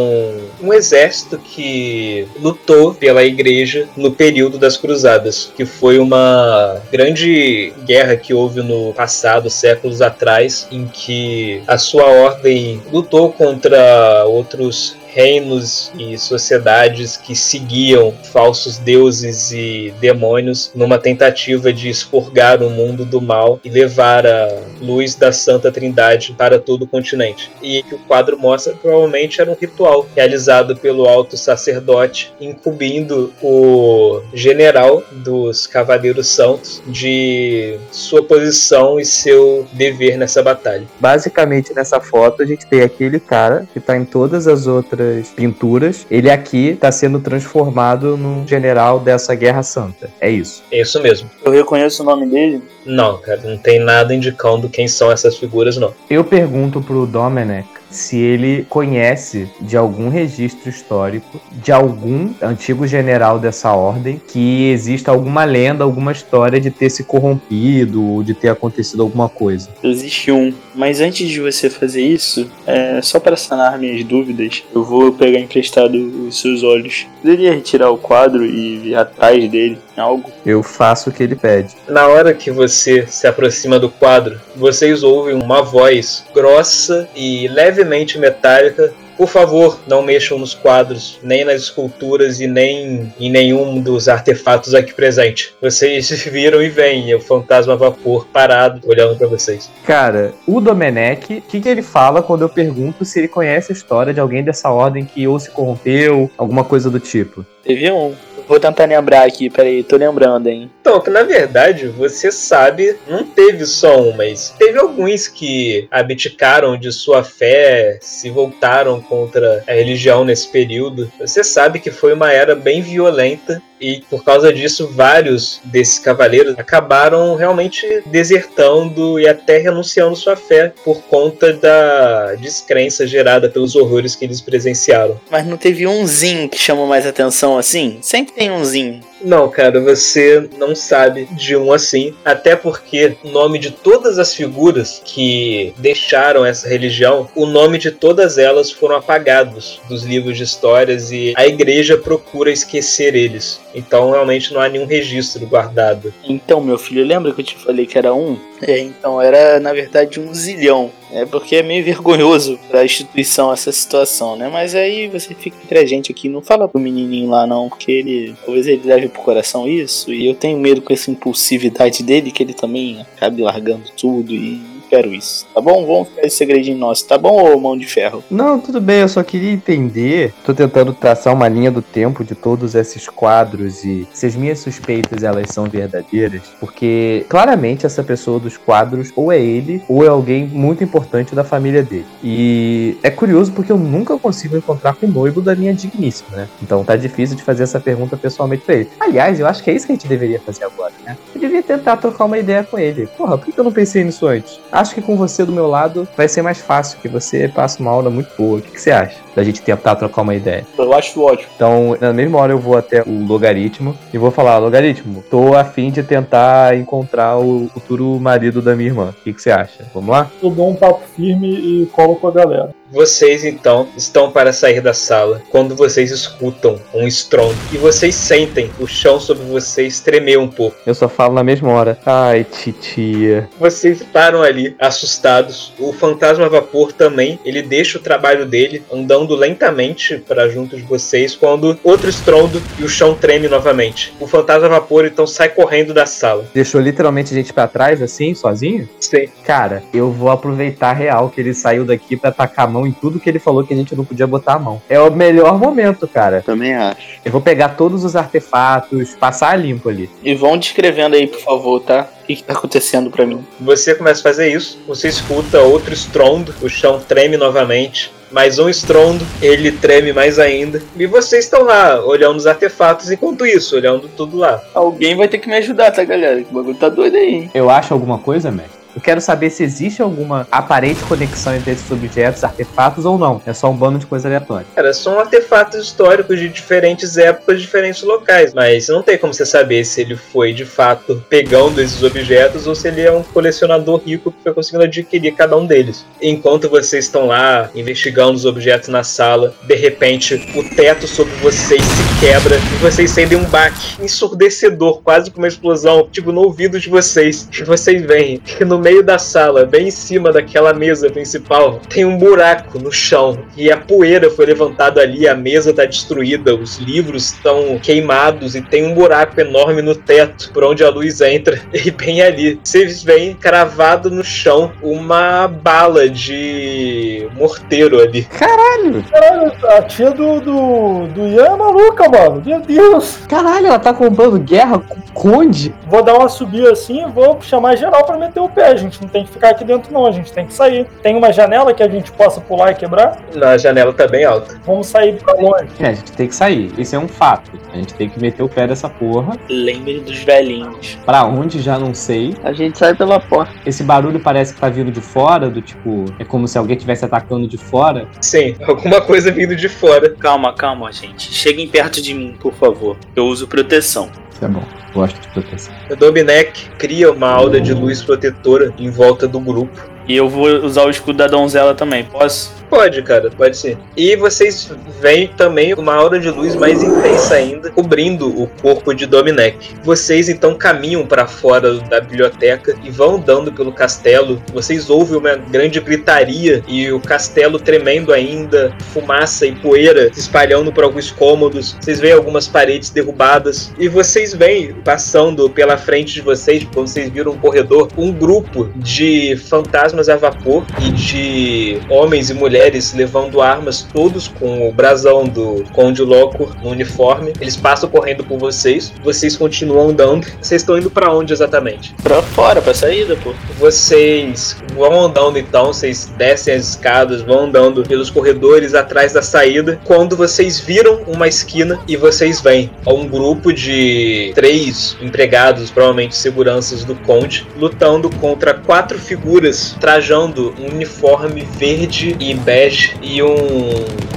um exército que lutou pela igreja no período das Cruzadas, que foi uma grande guerra que houve no passado, séculos atrás, em que a sua ordem lutou contra outros reinos e sociedades que seguiam falsos deuses e demônios numa tentativa de expurgar o mundo do mal e levar a luz da Santa Trindade para todo o continente. E que o quadro mostra provavelmente era um ritual realizado pelo alto sacerdote, incumbindo o general dos Cavaleiros Santos de sua posição e seu dever nessa batalha. Basicamente, nessa foto, a gente tem aquele cara que tá em todas as outras pinturas. Ele aqui tá sendo transformado num general dessa Guerra Santa. É isso. É isso mesmo. Eu reconheço o nome dele. Não, cara, não tem nada indicando quem são essas figuras, não. Eu pergunto pro Domenech se ele conhece de algum registro histórico de algum antigo general dessa ordem que exista alguma lenda, alguma história de ter se corrompido ou de ter acontecido alguma coisa. Existe um. Mas antes de você fazer isso, é, só para sanar minhas dúvidas, eu vou pegar emprestado os seus olhos. Poderia retirar o quadro e vir atrás dele? Algo? Eu faço o que ele pede. Na hora que você se aproxima do quadro, vocês ouvem uma voz grossa e levemente metálica. Por favor, não mexam nos quadros, nem nas esculturas e nem em nenhum dos artefatos aqui presente. Vocês viram e veem o fantasma vapor parado olhando para vocês. Cara, o Domenech, o que, que ele fala quando eu pergunto se ele conhece a história de alguém dessa ordem que ou se corrompeu, alguma coisa do tipo? Teve um. Vou tentar lembrar aqui, peraí, tô lembrando, hein. Então, que na verdade, você sabe, não teve só um, mas teve alguns que abdicaram de sua fé, se voltaram contra a religião nesse período. Você sabe que foi uma era bem violenta e por causa disso vários desses cavaleiros acabaram realmente desertando e até renunciando sua fé por conta da descrença gerada pelos horrores que eles presenciaram. Mas não teve umzinho que chamou mais atenção assim? Sempre tem umzinho. Não, cara, você não sabe de um assim. Até porque o nome de todas as figuras que deixaram essa religião, o nome de todas elas foram apagados dos livros de histórias e a igreja procura esquecer eles. Então realmente não há nenhum registro guardado. Então, meu filho, lembra que eu te falei que era um? É, então era na verdade um zilhão. É porque é meio vergonhoso pra instituição essa situação, né? Mas aí você fica entre a gente aqui, não fala pro menininho lá não, porque ele talvez ele leve pro coração isso, e eu tenho medo com essa impulsividade dele que ele também acabe largando tudo e quero isso, tá bom? Vamos ficar esse segredinho nosso, tá bom, ô mão de ferro? Não, tudo bem, eu só queria entender. Tô tentando traçar uma linha do tempo de todos esses quadros e se as minhas suspeitas elas são verdadeiras, porque claramente essa pessoa dos quadros ou é ele ou é alguém muito importante da família dele. E é curioso porque eu nunca consigo encontrar com o noivo da minha digníssima, né? Então tá difícil de fazer essa pergunta pessoalmente pra ele. Aliás, eu acho que é isso que a gente deveria fazer agora, né? Eu devia tentar trocar uma ideia com ele. Porra, por que eu não pensei nisso antes? Acho que com você do meu lado vai ser mais fácil, que você passa uma aula muito boa. O que, que você acha? Da gente tentar trocar uma ideia. Eu acho ótimo. Então, na mesma hora eu vou até o logaritmo e vou falar, logaritmo, tô a fim de tentar encontrar o futuro marido da minha irmã. O que, que você acha? Vamos lá? Eu dou um papo firme e colo com a galera. Vocês então estão para sair da sala quando vocês escutam um estrondo e vocês sentem o chão sobre vocês tremer um pouco. Eu só falo na mesma hora. Ai, titia. Vocês param ali, assustados. O fantasma vapor também, ele deixa o trabalho dele andando lentamente para junto de vocês quando outro estrondo e o chão treme novamente. O fantasma vapor então sai correndo da sala. Deixou literalmente a gente pra trás, assim, sozinho? Sim. Cara, eu vou aproveitar real que ele saiu daqui pra tacar a mão em tudo que ele falou que a gente não podia botar a mão. É o melhor momento, cara. Também acho. Eu vou pegar todos os artefatos, passar a limpo ali. E vão descrevendo aí, por favor, tá? O que, que tá acontecendo pra mim? Você começa a fazer isso, você escuta outro estrondo, o chão treme novamente. Mais um estrondo, ele treme mais ainda. E vocês estão lá, olhando os artefatos enquanto isso, olhando tudo lá. Alguém vai ter que me ajudar, tá, galera? Que o bagulho tá doido aí, hein? Eu acho alguma coisa, mestre? Eu quero saber se existe alguma aparente conexão entre esses objetos, artefatos ou não. É só um bando de coisa aleatória. Cara, são artefatos históricos de diferentes épocas, diferentes locais. Mas não tem como você saber se ele foi de fato pegando esses objetos ou se ele é um colecionador rico que foi conseguindo adquirir cada um deles. Enquanto vocês estão lá investigando os objetos na sala, de repente o teto sobre vocês se quebra e vocês sentem um baque ensurdecedor, quase como uma explosão, tipo no ouvido de vocês. E vocês veem que no meio da sala, bem em cima daquela mesa principal, tem um buraco no chão e a poeira foi levantada ali, a mesa tá destruída, os livros estão queimados e tem um buraco enorme no teto por onde a luz entra. E bem ali, vocês veem cravado no chão uma bala de morteiro ali. Caralho! Caralho, a tia do, do, do Ian é maluca, mano. Meu Deus. Caralho, ela tá comprando guerra com o Conde? Vou dar uma subida assim e vou chamar geral pra meter o pé. A gente não tem que ficar aqui dentro, não. A gente tem que sair. Tem uma janela que a gente possa pular e quebrar? Na janela tá bem alta. Vamos sair pra longe. É, a gente tem que sair. Isso é um fato. A gente tem que meter o pé dessa porra. Lembre dos velhinhos. Pra onde já não sei. A gente sai pela porta. Esse barulho parece que tá vindo de fora, do tipo, é como se alguém estivesse atacando de fora. Sim, alguma coisa vindo de fora. Calma, calma, gente. Cheguem perto de mim, por favor. Eu uso proteção. Isso é bom. Gosto de proteção. O Dominec cria uma aura de luz protetora em volta do grupo. E eu vou usar o escudo da donzela também, posso? Pode, cara, pode ser. E vocês veem também uma aura de luz mais intensa ainda, cobrindo o corpo de Dominec. Vocês então caminham para fora da biblioteca e vão andando pelo castelo. Vocês ouvem uma grande gritaria e o castelo tremendo ainda, fumaça e poeira se espalhando por alguns cômodos. Vocês veem algumas paredes derrubadas e vocês veem passando pela frente de vocês, quando vocês viram um corredor, um grupo de fantasmas a vapor e de homens e mulheres levando armas, todos com o brasão do Conde Locor no uniforme. Eles passam correndo por vocês, vocês continuam andando. Vocês estão indo para onde exatamente? Pra fora, pra saída, pô. Vocês vão andando então, vocês descem as escadas, vão andando pelos corredores atrás da saída. Quando vocês viram uma esquina e vocês veem um grupo de três empregados, provavelmente seguranças do Conde, lutando contra quatro figuras trajando um uniforme verde e bege e um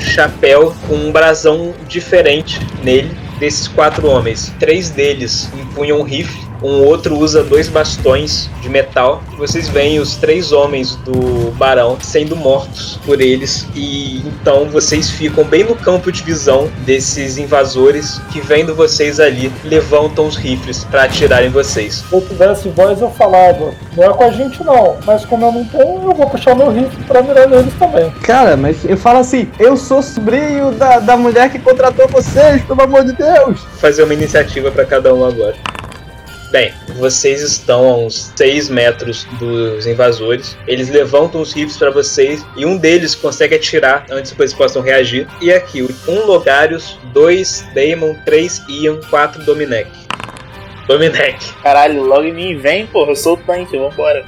chapéu com um brasão diferente nele desses quatro homens, três deles empunham um rifle um outro usa dois bastões de metal. Vocês veem os três homens do barão sendo mortos por eles e então vocês ficam bem no campo de visão desses invasores que vendo vocês ali levantam os rifles para atirar em vocês. Se eu tivesse voz eu falava, não é com a gente não, mas como eu não tenho, eu vou puxar meu rifle para mirar neles também. Cara, mas eu falo assim, eu sou sobrinho da, da mulher que contratou vocês, pelo amor de Deus. Fazer uma iniciativa para cada um agora. Bem, vocês estão a uns 6 metros dos invasores. Eles levantam os rifles para vocês e um deles consegue atirar antes que vocês possam reagir. E aqui, um Logarius, dois Daemon, três Ian, quatro Dominec. Dominec. Caralho, logo em mim vem, porra, eu sou o tanque, vambora.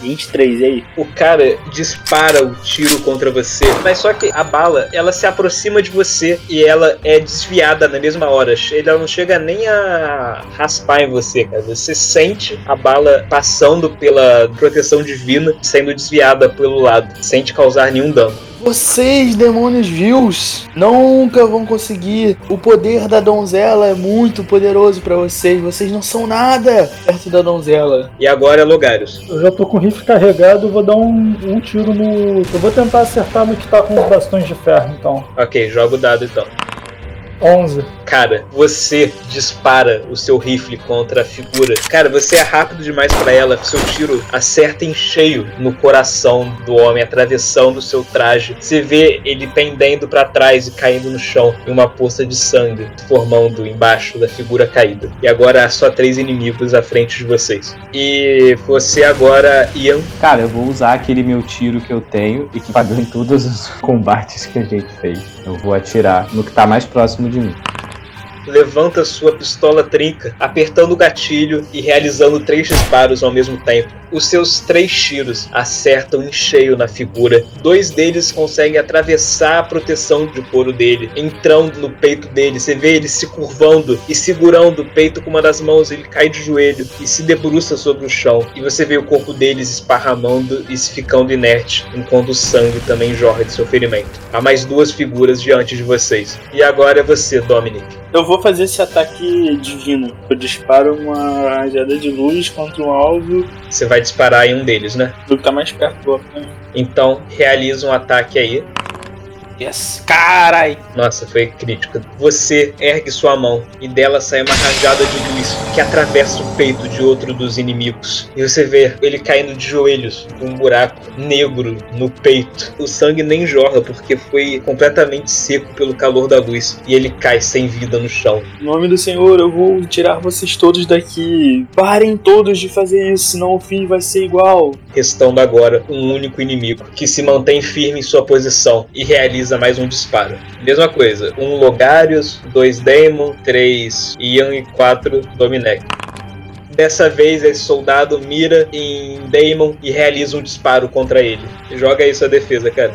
23, e aí? O cara dispara o tiro contra você, mas só que a bala, ela se aproxima de você e ela é desviada na mesma hora. Ela não chega nem a raspar em você, cara. Você sente a bala passando pela proteção divina, sendo desviada pelo lado, sem te causar nenhum dano. Vocês, demônios vils, nunca vão conseguir. O poder da donzela é muito poderoso para vocês. Vocês não são nada perto da donzela. E agora é Logarius. Eu já tô com o rifle carregado, vou dar um, um tiro no. Eu vou tentar acertar no que tá com os bastões de ferro, então. Ok, joga o dado então. 11. Cara, você dispara o seu rifle contra a figura. Cara, você é rápido demais para ela. Seu tiro acerta em cheio no coração do homem, atravessando o seu traje. Você vê ele pendendo para trás e caindo no chão, e uma poça de sangue formando embaixo da figura caída. E agora há só três inimigos à frente de vocês. E você agora, Ian. Cara, eu vou usar aquele meu tiro que eu tenho e que pagou em todos os combates que a gente fez. Eu vou atirar no que tá mais próximo de mim levanta sua pistola trinca, apertando o gatilho e realizando três disparos ao mesmo tempo. Os seus três tiros acertam em cheio na figura. Dois deles conseguem atravessar a proteção de couro dele, entrando no peito dele. Você vê ele se curvando e segurando o peito com uma das mãos. Ele cai de joelho e se debruça sobre o chão. E você vê o corpo deles esparramando e se ficando inerte, enquanto o sangue também jorra de seu ferimento. Há mais duas figuras diante de vocês. E agora é você, Dominic. Eu vou fazer esse ataque divino. Eu disparo uma rajada de luz contra um alvo. Você vai disparar em um deles, né? Do que tá mais perto do Então, realiza um ataque aí. Yes. Carai! Nossa, foi crítica. Você ergue sua mão e dela sai uma rajada de luz que atravessa o peito de outro dos inimigos. E você vê ele caindo de joelhos, com um buraco negro no peito. O sangue nem jorra porque foi completamente seco pelo calor da luz. E ele cai sem vida no chão. Em nome do Senhor, eu vou tirar vocês todos daqui. Parem todos de fazer isso, senão o fim vai ser igual. Restando agora um único inimigo que se mantém firme em sua posição e realiza mais um disparo. Mesma coisa, um Logarius, dois Daemon, três Ian e quatro Dominec. Dessa vez, esse soldado mira em Daemon e realiza um disparo contra ele. Joga aí sua defesa, cara.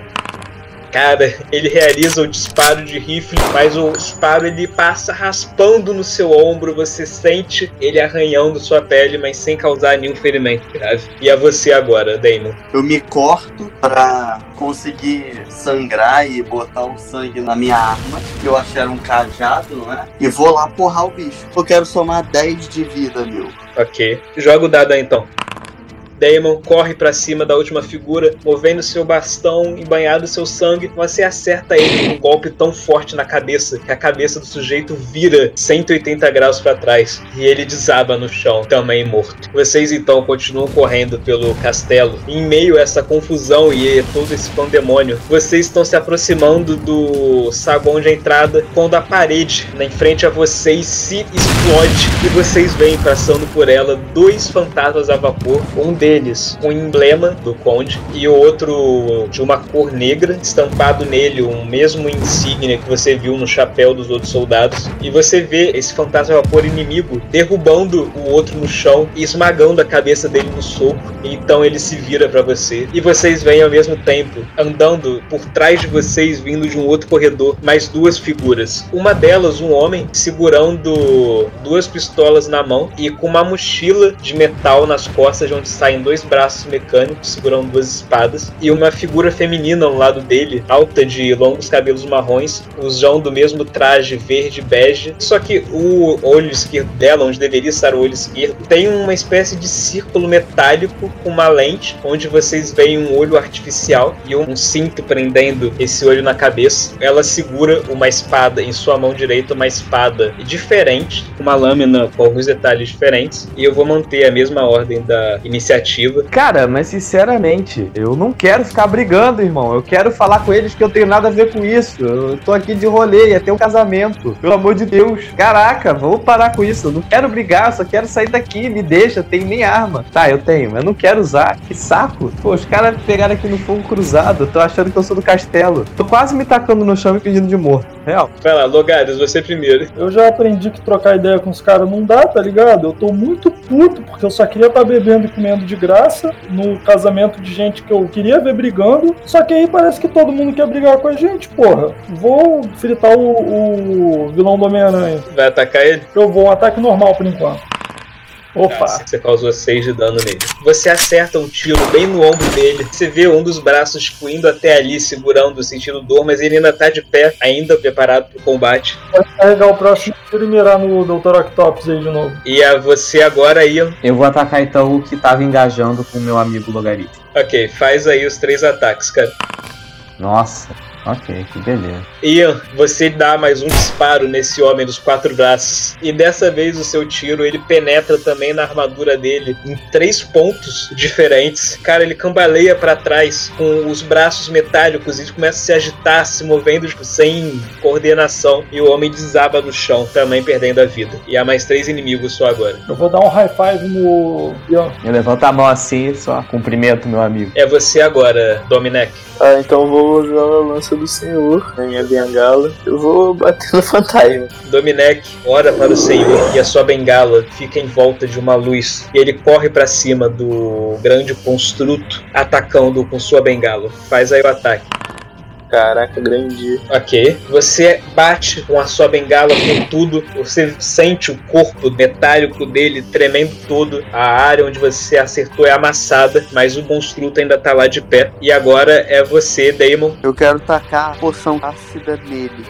Cara, ele realiza o disparo de rifle, mas o disparo ele passa raspando no seu ombro, você sente ele arranhando sua pele, mas sem causar nenhum ferimento grave. E é você agora, Damon. Eu me corto pra conseguir sangrar e botar o sangue na minha arma, que eu achei era um cajado, não é? E vou lá porrar o bicho. Eu quero somar 10 de vida, meu. Ok. Joga o dado aí então. Daemon corre para cima da última figura, movendo seu bastão embanhado em seu sangue. Você acerta ele com um golpe tão forte na cabeça que a cabeça do sujeito vira 180 graus para trás e ele desaba no chão, também morto. Vocês então continuam correndo pelo castelo. Em meio a essa confusão e todo esse pandemônio, vocês estão se aproximando do saguão de entrada quando a parede na frente a vocês se explode e vocês veem passando por ela dois fantasmas a vapor. Um deles deles um emblema do conde e o outro de uma cor negra, estampado nele o mesmo insígnia que você viu no chapéu dos outros soldados. E você vê esse fantasma vapor inimigo derrubando o outro no chão e esmagando a cabeça dele no soco. Então ele se vira para você. E vocês veem ao mesmo tempo, andando por trás de vocês, vindo de um outro corredor, mais duas figuras. Uma delas, um homem, segurando duas pistolas na mão e com uma mochila de metal nas costas de onde saem dois braços mecânicos segurando duas espadas e uma figura feminina ao lado dele, alta de longos cabelos marrons, usando o mesmo traje verde bege, só que o olho esquerdo dela, onde deveria estar o olho esquerdo, tem uma espécie de círculo metálico com uma lente, onde vocês veem um olho artificial e um cinto prendendo esse olho na cabeça. Ela segura uma espada em sua mão direita, uma espada diferente, uma lâmina com alguns detalhes diferentes, e eu vou manter a mesma ordem da iniciativa. Cara, mas sinceramente, eu não quero ficar brigando, irmão. Eu quero falar com eles que eu tenho nada a ver com isso. Eu tô aqui de rolê, ia ter um casamento. Pelo amor de Deus. Caraca, vamos parar com isso. Eu não quero brigar, só quero sair daqui. Me deixa, tem nem arma. Tá, eu tenho, mas eu não quero usar. Que saco. Pô, os caras pegaram aqui no fogo cruzado. Tô achando que eu sou do castelo. Tô quase me tacando no chão e pedindo de morto. Real. Vai lá, Logares, você primeiro. Eu já aprendi que trocar ideia com os caras não dá, tá ligado? Eu tô muito puto porque eu só queria estar bebendo e comendo de graça no casamento de gente que eu queria ver brigando. Só que aí parece que todo mundo quer brigar com a gente, porra. Vou fritar o, o vilão do Homem-Aranha. Vai atacar ele? Eu vou um ataque normal por enquanto. Opa! Você causou 6 de dano nele. Você acerta um tiro bem no ombro dele. Você vê um dos braços tipo, indo até ali, segurando, sentindo dor, mas ele ainda tá de pé, ainda preparado pro combate. Vai carregar o próximo tiro e mirar no Dr. Octopus aí de novo. E a você agora, Ian. Eu vou atacar então o que tava engajando com o meu amigo logaritmo. Ok, faz aí os três ataques, cara. Nossa, ok, que beleza. Ian, você dá mais um disparo nesse homem dos quatro braços. E dessa vez o seu tiro ele penetra também na armadura dele em três pontos diferentes. Cara, ele cambaleia para trás com os braços metálicos e começa a se agitar, se movendo tipo, sem coordenação. E o homem desaba no chão, também perdendo a vida. E há mais três inimigos só agora. Eu vou dar um high five no Ian. Eu levanto a mão assim, só cumprimento meu amigo. É você agora, Dominek. Ah, então eu vou usar a lança do senhor na minha bengala. Eu vou bater no fantasma. Dominek ora para o Senhor e a sua bengala fica em volta de uma luz. E ele corre para cima do grande construto, atacando com sua bengala. Faz aí o ataque. Caraca, grande. Ok. Você bate com a sua bengala com tudo. Você sente o corpo metálico dele tremendo todo. A área onde você acertou é amassada, mas o construto ainda tá lá de pé. E agora é você, Damon. Eu quero tacar a poção ácida nele.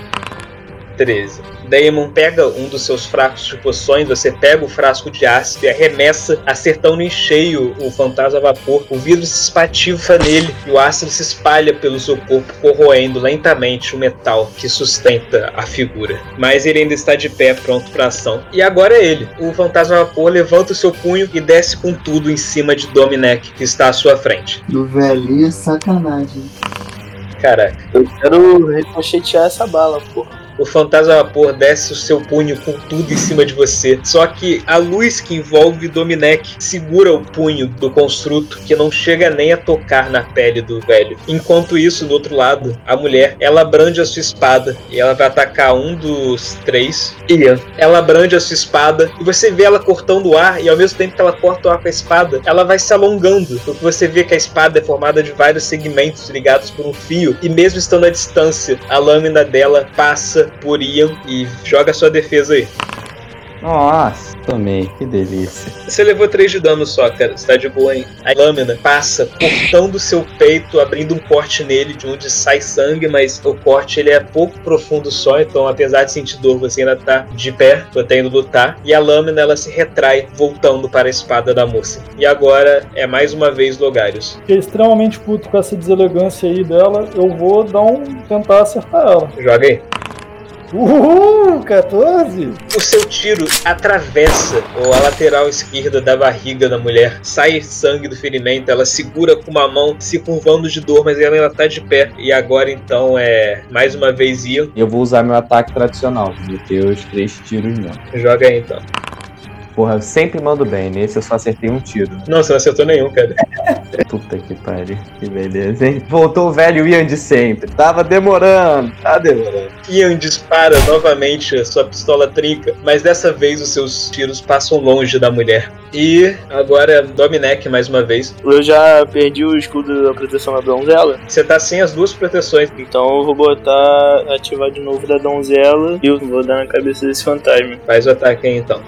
13. Daemon pega um dos seus frascos de poções, você pega o frasco de ácido e arremessa, acertando em cheio o fantasma a vapor. O vidro se espatifa nele e o ácido se espalha pelo seu corpo, corroendo lentamente o metal que sustenta a figura. Mas ele ainda está de pé, pronto para ação. E agora é ele. O fantasma a vapor levanta o seu punho e desce com tudo em cima de Dominek, que está à sua frente. Do velhinho é sacanagem. Caraca. Eu quero ricochetear essa bala, porra. O fantasma vapor desce o seu punho com tudo em cima de você. Só que a luz que envolve Dominek segura o punho do construto que não chega nem a tocar na pele do velho. Enquanto isso, do outro lado, a mulher, ela brande a sua espada e ela vai atacar um dos três. Ian. Ela brande a sua espada e você vê ela cortando o ar e ao mesmo tempo que ela corta o ar com a espada, ela vai se alongando. Porque você vê que a espada é formada de vários segmentos ligados por um fio e mesmo estando à distância, a lâmina dela passa por Ian e joga sua defesa aí. Nossa, tomei, que delícia. Você levou 3 de dano só, cara. Você tá de boa, hein? A lâmina passa cortando seu peito, abrindo um corte nele, de onde sai sangue, mas o corte ele é pouco profundo só, então apesar de sentir dor, você ainda tá de pé, podendo lutar. E a lâmina ela se retrai, voltando para a espada da moça. E agora é mais uma vez Logarius. Fiquei extremamente puto com essa deselegância aí dela. Eu vou dar um. tentar acertar ela. Joga aí. Uhul! 14! O seu tiro atravessa a lateral esquerda da barriga da mulher. Sai sangue do ferimento. Ela segura com uma mão, se curvando de dor, mas ela ainda tá de pé. E agora então é mais uma vez Ian. Eu vou usar meu ataque tradicional, vou ter os três tiros mesmo. Joga aí então. Porra, eu sempre mando bem, nesse eu só acertei um tiro. Não, você não acertou nenhum, cara. Puta que pariu, que beleza, hein? Voltou o velho Ian de sempre. Tava demorando, tá demorando. Ian dispara novamente a sua pistola trinca, mas dessa vez os seus tiros passam longe da mulher. E agora é Dominek mais uma vez. Eu já perdi o escudo da proteção da donzela, Você tá sem as duas proteções. então eu vou botar, ativar de novo da donzela e eu vou dar na cabeça desse fantasma. Faz o ataque aí então.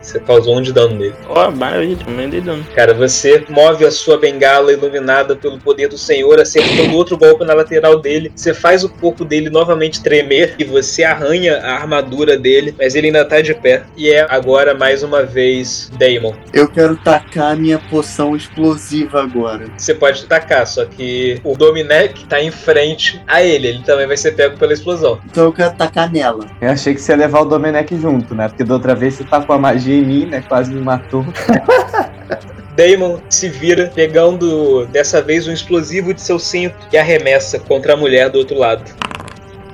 Você causou um de dano nele. Ó, oh, maravilha, não dei dano. Cara, você move a sua bengala iluminada pelo poder do Senhor, acertando outro golpe na lateral dele. Você faz o corpo dele novamente tremer e você arranha a armadura dele, mas ele ainda tá de pé. E é agora mais uma vez Daemon. Eu quero tacar minha poção explosiva agora. Você pode tacar, só que o Dominek tá em frente a ele. Ele também vai ser pego pela explosão. Então eu quero tacar nela. Eu achei que você ia levar o Domenech junto, né? Porque da outra vez você tá com a magia em mim, né? Quase me matou. Damon se vira, pegando dessa vez um explosivo de seu cinto e arremessa contra a mulher do outro lado.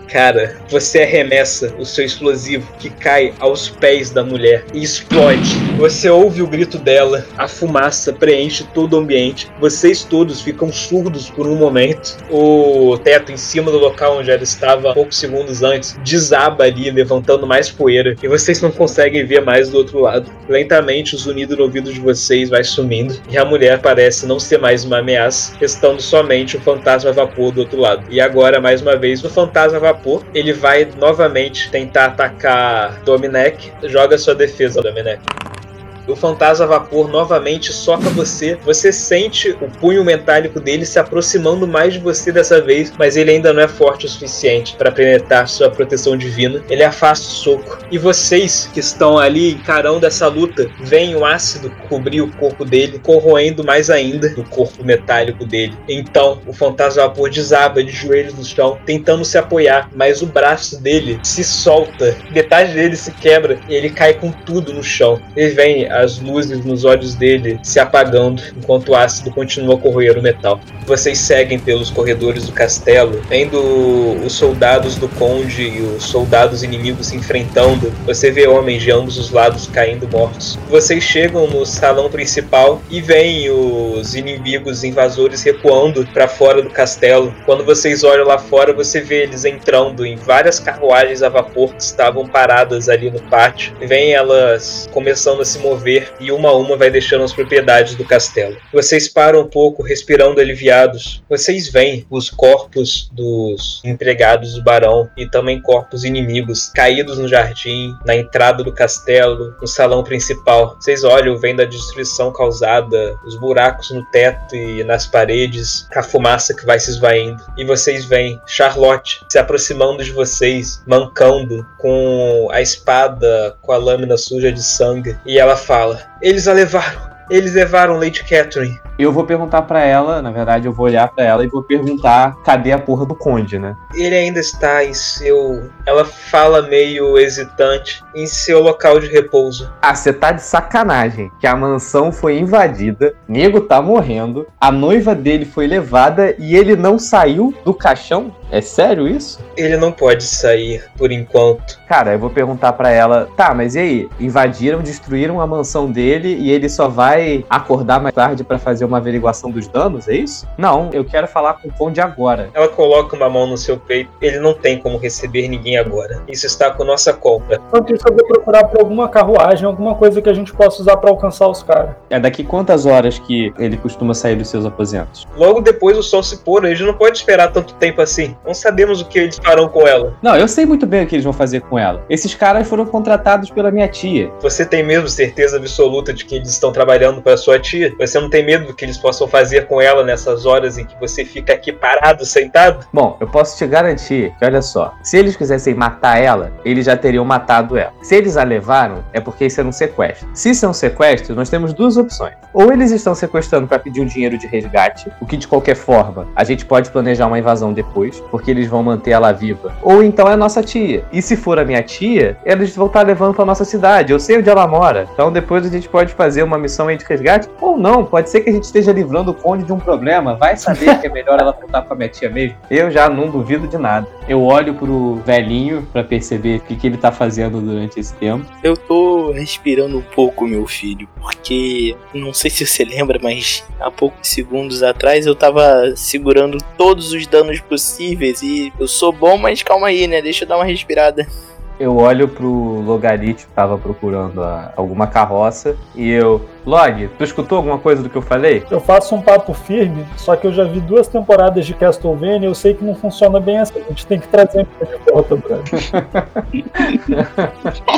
Cara, você arremessa o seu explosivo que cai aos pés da mulher e explode. Você ouve o grito dela, a fumaça preenche todo o ambiente. Vocês todos ficam surdos por um momento. O teto em cima do local onde ela estava poucos segundos antes desaba ali, levantando mais poeira, e vocês não conseguem ver mais do outro lado. Lentamente, o zunido no ouvido de vocês vai sumindo e a mulher parece não ser mais uma ameaça, restando somente o fantasma vapor do outro lado. E agora, mais uma vez, o fantasma vapor vapor. Ele vai novamente tentar atacar Dominek. Joga sua defesa, Dominek. O fantasma vapor novamente soca você. Você sente o punho metálico dele se aproximando mais de você dessa vez, mas ele ainda não é forte o suficiente para penetrar sua proteção divina. Ele afasta o soco. E vocês que estão ali encarando essa luta, veem o ácido cobrir o corpo dele, corroendo mais ainda o corpo metálico dele. Então, o fantasma vapor desaba de joelhos no chão, tentando se apoiar, mas o braço dele se solta, metade dele se quebra e ele cai com tudo no chão. Ele vem as luzes nos olhos dele se apagando enquanto o ácido continua a corroer o metal. Vocês seguem pelos corredores do castelo, vendo os soldados do conde e os soldados inimigos se enfrentando. Você vê homens de ambos os lados caindo mortos. Vocês chegam no salão principal e veem os inimigos invasores recuando para fora do castelo. Quando vocês olham lá fora, você vê eles entrando em várias carruagens a vapor que estavam paradas ali no pátio. Vem elas começando a se mover e uma a uma vai deixando as propriedades do castelo. Vocês param um pouco, respirando aliviados. Vocês veem os corpos dos empregados do barão e também corpos inimigos caídos no jardim, na entrada do castelo, no salão principal. Vocês olham, vendo a destruição causada, os buracos no teto e nas paredes, a fumaça que vai se esvaindo. E vocês veem Charlotte se aproximando de vocês, mancando com a espada com a lâmina suja de sangue. E ela fala: fala: Eles a levaram. Eles levaram Lady Catherine. Eu vou perguntar para ela, na verdade, eu vou olhar para ela e vou perguntar cadê a porra do conde, né? Ele ainda está em seu. Ela fala meio hesitante em seu local de repouso. Ah, você tá de sacanagem. Que a mansão foi invadida, nego tá morrendo, a noiva dele foi levada e ele não saiu do caixão? É sério isso? Ele não pode sair por enquanto. Cara, eu vou perguntar para ela, tá, mas e aí? Invadiram, destruíram a mansão dele e ele só vai acordar mais tarde para fazer uma averiguação dos danos, é isso? Não, eu quero falar com o Conde agora. Ela coloca uma mão no seu peito. Ele não tem como receber ninguém agora. Isso está com nossa compra. Isso, eu vou procurar por alguma carruagem, alguma coisa que a gente possa usar para alcançar os caras. É daqui quantas horas que ele costuma sair dos seus aposentos? Logo depois do sol se pôr, a gente não pode esperar tanto tempo assim. Não sabemos o que eles farão com ela. Não, eu sei muito bem o que eles vão fazer com ela. Esses caras foram contratados pela minha tia. Você tem mesmo certeza absoluta de que eles estão trabalhando para sua tia? Você não tem medo do que eles possam fazer com ela nessas horas em que você fica aqui parado, sentado? Bom, eu posso te garantir que, olha só, se eles quisessem matar ela, eles já teriam matado ela. Se eles a levaram, é porque isso era um sequestro. Se isso é um sequestro, nós temos duas opções. Ou eles estão sequestrando para pedir um dinheiro de resgate, o que de qualquer forma a gente pode planejar uma invasão depois, porque eles vão manter ela viva. Ou então é nossa tia. E se for a minha tia, eles vão estar levando para nossa cidade. Eu sei onde ela mora. Então depois a gente pode fazer uma missão aí de resgate. Ou não, pode ser que a gente esteja livrando o conde de um problema. Vai saber que é melhor ela voltar para minha tia mesmo. Eu já não duvido de nada. Eu olho pro velhinho para perceber o que, que ele tá fazendo durante esse tempo. Eu tô respirando um pouco, meu filho, porque não sei se você lembra, mas há poucos segundos atrás eu tava segurando todos os danos possíveis e eu sou bom, mas calma aí, né? Deixa eu dar uma respirada. Eu olho pro Logarit que tava procurando a, alguma carroça e eu. Log, tu escutou alguma coisa do que eu falei? Eu faço um papo firme, só que eu já vi duas temporadas de Castlevania e eu sei que não funciona bem assim. A gente tem que trazer de volta, Brad.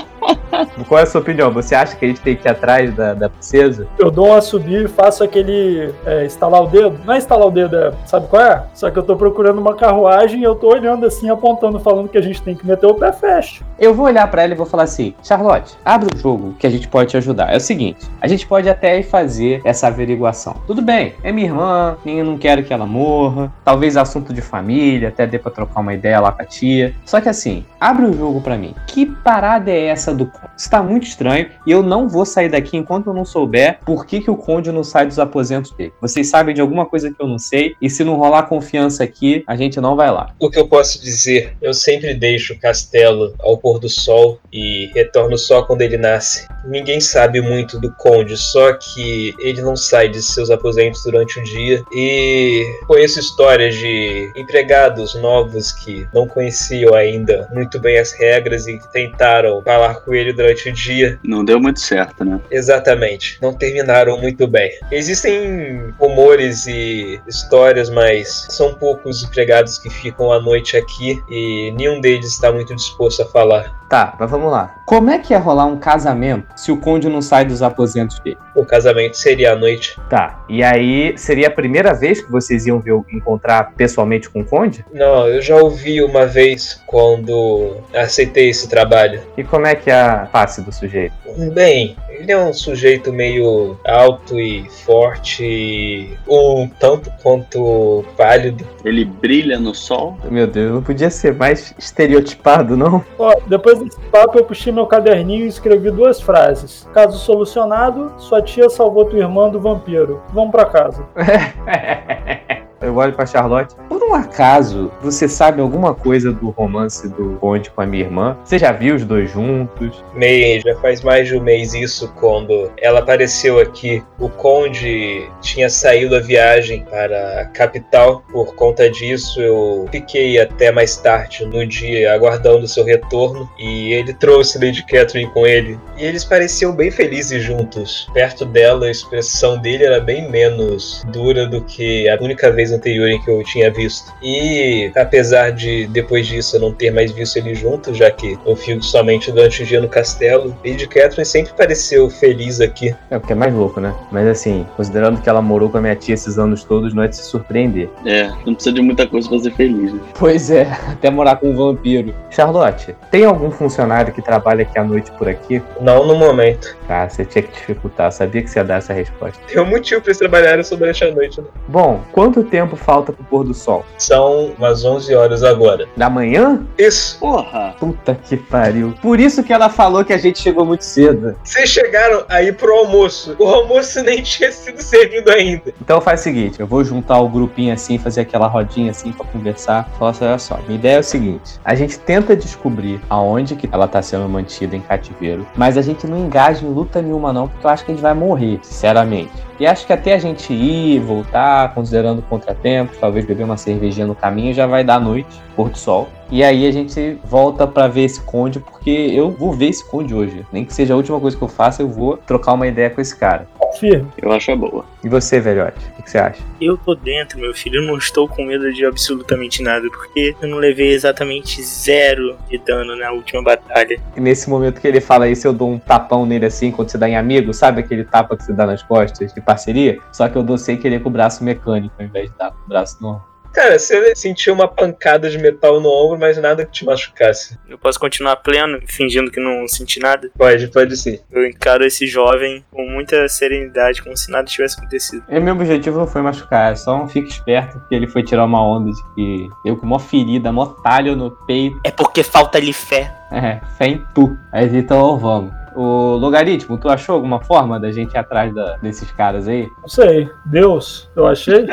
Qual é a sua opinião? Você acha que a gente tem que ir atrás da, da princesa? Eu dou uma subir e faço aquele é, estalar o dedo. Não é estalar o dedo, é, sabe qual é? Só que eu tô procurando uma carruagem e eu tô olhando assim, apontando, falando que a gente tem que meter o pé fecho. Eu vou olhar pra ela e vou falar assim: Charlotte, abre o jogo que a gente pode te ajudar. É o seguinte: a gente pode até ir fazer essa averiguação. Tudo bem, é minha irmã, eu não quero que ela morra. Talvez assunto de família, até dê pra trocar uma ideia lá com a tia. Só que assim, abre o jogo pra mim. Que parada é essa do Conde? Está muito estranho e eu não vou sair daqui enquanto eu não souber por que, que o Conde não sai dos aposentos dele. Vocês sabem de alguma coisa que eu não sei e se não rolar confiança aqui, a gente não vai lá. O que eu posso dizer? Eu sempre deixo o castelo ao pôr do sol e retorno só quando ele nasce. Ninguém sabe muito do Conde, só que ele não sai de seus aposentos durante o dia. E conheço histórias de empregados novos que não conheciam ainda muito bem as regras e que tentaram falar com ele durante o dia. Não deu muito certo, né? Exatamente, não terminaram muito bem. Existem rumores e histórias, mas são poucos empregados que ficam à noite aqui e nenhum deles está muito disposto a falar. Tá, mas vamos lá. Como é que ia rolar um casamento se o Conde não sai dos aposentos dele? O casamento seria à noite. Tá, e aí seria a primeira vez que vocês iam ver, encontrar pessoalmente com o Conde? Não, eu já ouvi uma vez quando aceitei esse trabalho. E como é que é a face do sujeito? Bem, ele é um sujeito meio alto e forte, e um tanto quanto pálido. Ele brilha no sol. Meu Deus, não podia ser mais estereotipado, não? Ó, depois desse papo, eu puxei meu caderninho e escrevi duas frases. Caso solucionado, sua tia salvou tua irmã do vampiro. Vamos pra casa. Eu olho pra Charlotte. Por um acaso, você sabe alguma coisa do romance do Conde com a minha irmã? Você já viu os dois juntos? Meio, já faz mais de um mês isso, quando ela apareceu aqui. O Conde tinha saído a viagem para a capital. Por conta disso, eu fiquei até mais tarde no dia aguardando seu retorno. E ele trouxe Lady Catherine com ele. E eles pareciam bem felizes juntos. Perto dela, a expressão dele era bem menos dura do que a única vez anterior em que eu tinha visto. E apesar de depois disso eu não ter mais visto eles juntos, já que eu fico somente durante o dia no castelo, Lady Catherine sempre pareceu feliz aqui. É, porque é mais louco, né? Mas assim, considerando que ela morou com a minha tia esses anos todos, não é de se surpreender. É, não precisa de muita coisa pra ser feliz, né? Pois é, até morar com um vampiro. Charlotte, tem algum funcionário que trabalha aqui à noite por aqui? Não no momento. Ah, você tinha que dificultar, sabia que você ia dar essa resposta. Tem um motivo pra eles trabalharem só durante a noite, né? Bom, quanto tempo falta pro pôr do sol? São umas 11 horas agora. Da manhã? Isso. Porra! Puta que pariu. Por isso que ela falou que a gente chegou muito cedo. Vocês chegaram aí pro almoço. O almoço nem tinha sido servido ainda. Então faz o seguinte, eu vou juntar o grupinho assim, fazer aquela rodinha assim pra conversar. Falar assim, olha só, minha ideia é o seguinte, a gente tenta descobrir aonde que ela tá sendo mantida em cativeiro, mas a gente não engaja em luta nenhuma não, porque eu acho que a gente vai morrer, sinceramente. E acho que até a gente ir, voltar, considerando contratempos, talvez beber uma cervejinha no caminho, já vai dar noite, pôr do sol. E aí a gente volta pra ver esse conde, porque eu vou ver esse conde hoje. Nem que seja a última coisa que eu faça, eu vou trocar uma ideia com esse cara. Firme. Eu acho a boa. E você, velhote? O que você acha? Eu tô dentro, meu filho. Eu não estou com medo de absolutamente nada, porque eu não levei exatamente zero de dano na última batalha. E nesse momento que ele fala isso, eu dou um tapão nele assim, quando você dá em amigo, sabe aquele tapa que você dá nas costas de parceria? Só que eu dou sem querer com o braço mecânico, ao invés de dar com o braço normal. Cara, você sentiu uma pancada de metal no ombro, mas nada que te machucasse. Eu posso continuar pleno, fingindo que não senti nada. Pode, pode sim. Eu encaro esse jovem com muita serenidade, como se nada tivesse acontecido. E meu objetivo não foi machucar, é só um fique esperto, porque ele foi tirar uma onda de que eu com uma ferida, mó talho no peito. É porque falta-lhe fé. É, fé em tu. Aí então vamos. O logaritmo, tu achou alguma forma da gente ir atrás da- desses caras aí? Não sei. Deus, eu achei.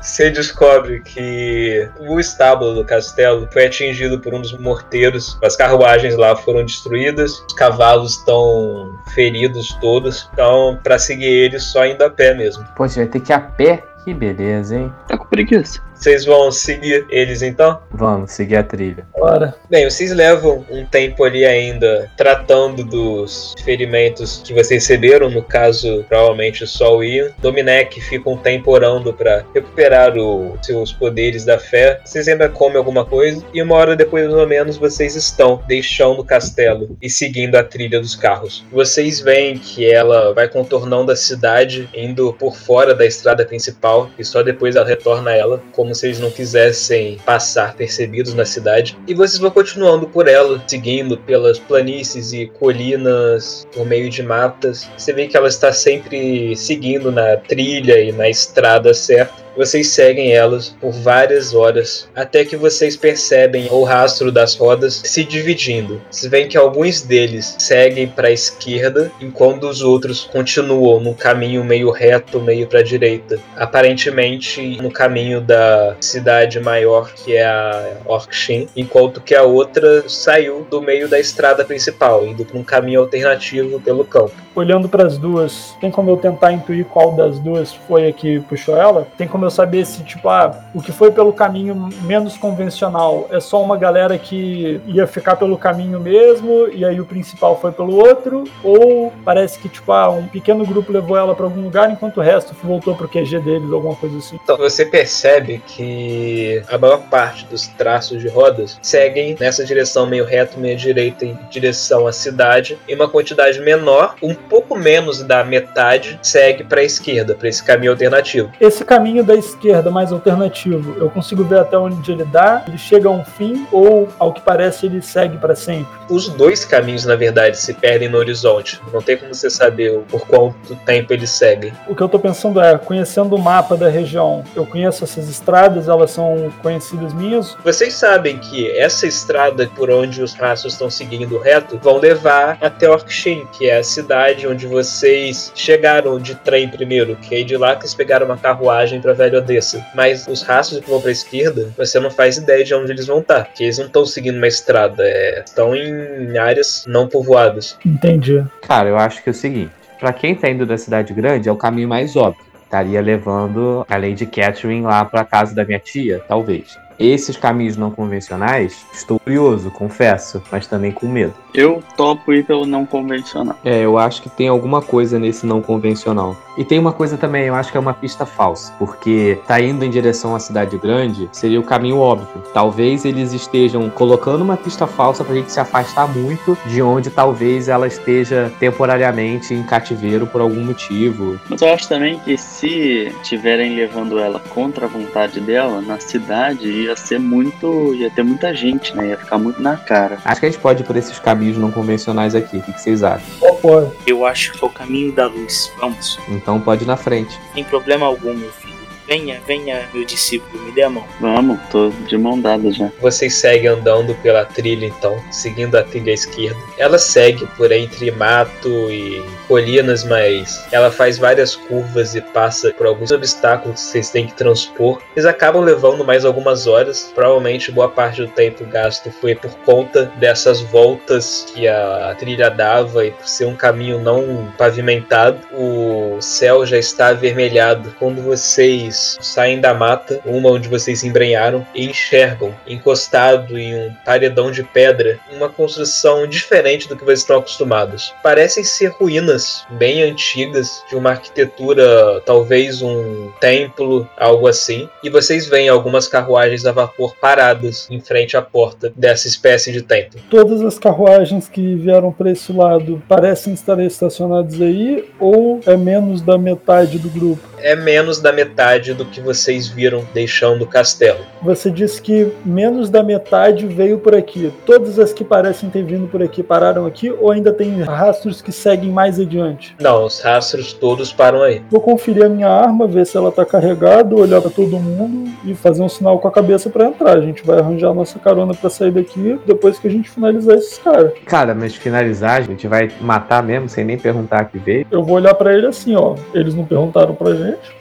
Você descobre que o estábulo do castelo foi atingido por um dos morteiros. As carruagens lá foram destruídas, os cavalos estão feridos todos. Então, pra seguir eles, só indo a pé mesmo. Pô, você vai ter que ir a pé. Que beleza, hein? Tá com preguiça. Vocês vão seguir eles então? Vamos seguir a trilha. Bora. Bem, vocês levam um tempo ali ainda tratando dos ferimentos que vocês receberam, no caso, provavelmente só o Ian. Dominec fica um tempo orando para recuperar os seus poderes da fé. Vocês ainda comem alguma coisa e uma hora depois, mais ou menos, vocês estão deixando o castelo e seguindo a trilha dos carros. Vocês veem que ela vai contornando a cidade, indo por fora da estrada principal e só depois ela retorna a ela, como se eles não quisessem passar percebidos na cidade. E vocês vão continuando por ela, seguindo pelas planícies e colinas, por meio de matas. Você vê que ela está sempre seguindo na trilha e na estrada certa. Vocês seguem elas por várias horas, até que vocês percebem o rastro das rodas se dividindo. Vocês veem que alguns deles seguem para a esquerda, enquanto os outros continuam no caminho meio reto, meio para a direita. Aparentemente no caminho da cidade maior, que é a Orkshin, enquanto que a outra saiu do meio da estrada principal, indo para um caminho alternativo pelo campo. Olhando para as duas, tem como eu tentar intuir qual das duas foi a que puxou ela? Tem como eu saber se, tipo, ah, o que foi pelo caminho menos convencional é só uma galera que ia ficar pelo caminho mesmo e aí o principal foi pelo outro? Ou parece que, tipo, ah, um pequeno grupo levou ela para algum lugar enquanto o resto voltou pro QG deles, alguma coisa assim? Então você percebe que a maior parte dos traços de rodas seguem nessa direção meio reto, meio direita em direção à cidade, e uma quantidade menor, um pouco menos da metade, segue para a esquerda, para esse caminho alternativo. Esse caminho da esquerda mais alternativo, eu consigo ver até onde ele dá? Ele chega a um fim ou, ao que parece, ele segue para sempre? Os dois caminhos, na verdade, se perdem no horizonte. Não tem como você saber por quanto tempo eles seguem. O que eu tô pensando é, conhecendo o mapa da região, eu conheço essas estradas, elas são conhecidas minhas? Vocês sabem que essa estrada por onde os rastros estão seguindo reto vão levar até Orkshin, que é a cidade onde vocês chegaram de trem primeiro, que é de lá que eles pegaram uma carruagem para Velho Odessa. Mas os rastros que vão para a esquerda, você não faz ideia de onde eles vão estar, porque eles não estão seguindo uma estrada, é, estão em áreas não povoadas. Entendi. Cara, eu acho que é o seguinte: pra quem tá indo da cidade grande, é o caminho mais óbvio. Estaria levando a Lady Catherine lá pra casa da minha tia, talvez. Esses caminhos não convencionais, estou curioso, confesso, mas também com medo. Eu topo ir pelo não convencional. É, eu acho que tem alguma coisa nesse não convencional. E tem uma coisa também, eu acho que é uma pista falsa, porque tá indo em direção à cidade grande seria o caminho óbvio. Talvez eles estejam colocando uma pista falsa pra gente se afastar muito de onde talvez ela esteja temporariamente em cativeiro por algum motivo. Mas eu acho também que se tiverem levando ela contra a vontade dela, na cidade ia ser muito. ia ter muita gente, né? Ia ficar muito na cara. Acho que a gente pode ir por esses caminhos não convencionais aqui. O que que vocês acham? Pô, Eu acho que é o caminho da luz. Vamos. Então pode ir na frente. Sem problema algum, meu filho. Venha, venha, meu discípulo, me dê a mão. Vamos, tô de mão dada já. Vocês seguem andando pela trilha, então, seguindo a trilha esquerda. Ela segue por entre mato e colinas, mas ela faz várias curvas e passa por alguns obstáculos que vocês têm que transpor. Eles acabam levando mais algumas horas. Provavelmente boa parte do tempo gasto foi por conta dessas voltas que a trilha dava e por ser um caminho não pavimentado. O céu já está avermelhado quando vocês saem da mata, uma onde vocês se embrenharam, e enxergam, encostado em um paredão de pedra, uma construção diferente do que vocês estão acostumados. Parecem ser ruínas bem antigas, de uma arquitetura, talvez um templo, algo assim, e vocês veem algumas carruagens a vapor paradas em frente à porta dessa espécie de templo. todas as carruagens que vieram para esse lado parecem estar estacionadas aí ou é menos da metade do grupo? É menos da metade do que vocês viram deixando o castelo. Você disse que menos da metade veio por aqui. Todas as que parecem ter vindo por aqui pararam aqui ou ainda tem rastros que seguem mais adiante? Não, os rastros todos param aí. Vou conferir a minha arma, ver se ela tá carregada, olhar pra todo mundo e fazer um sinal com a cabeça pra entrar. A gente vai arranjar a nossa carona pra sair daqui depois que a gente finalizar esses caras. Cara, mas finalizar, a gente vai matar mesmo sem nem perguntar que veio. Eu vou olhar pra ele assim, ó. Eles não perguntaram pra gente.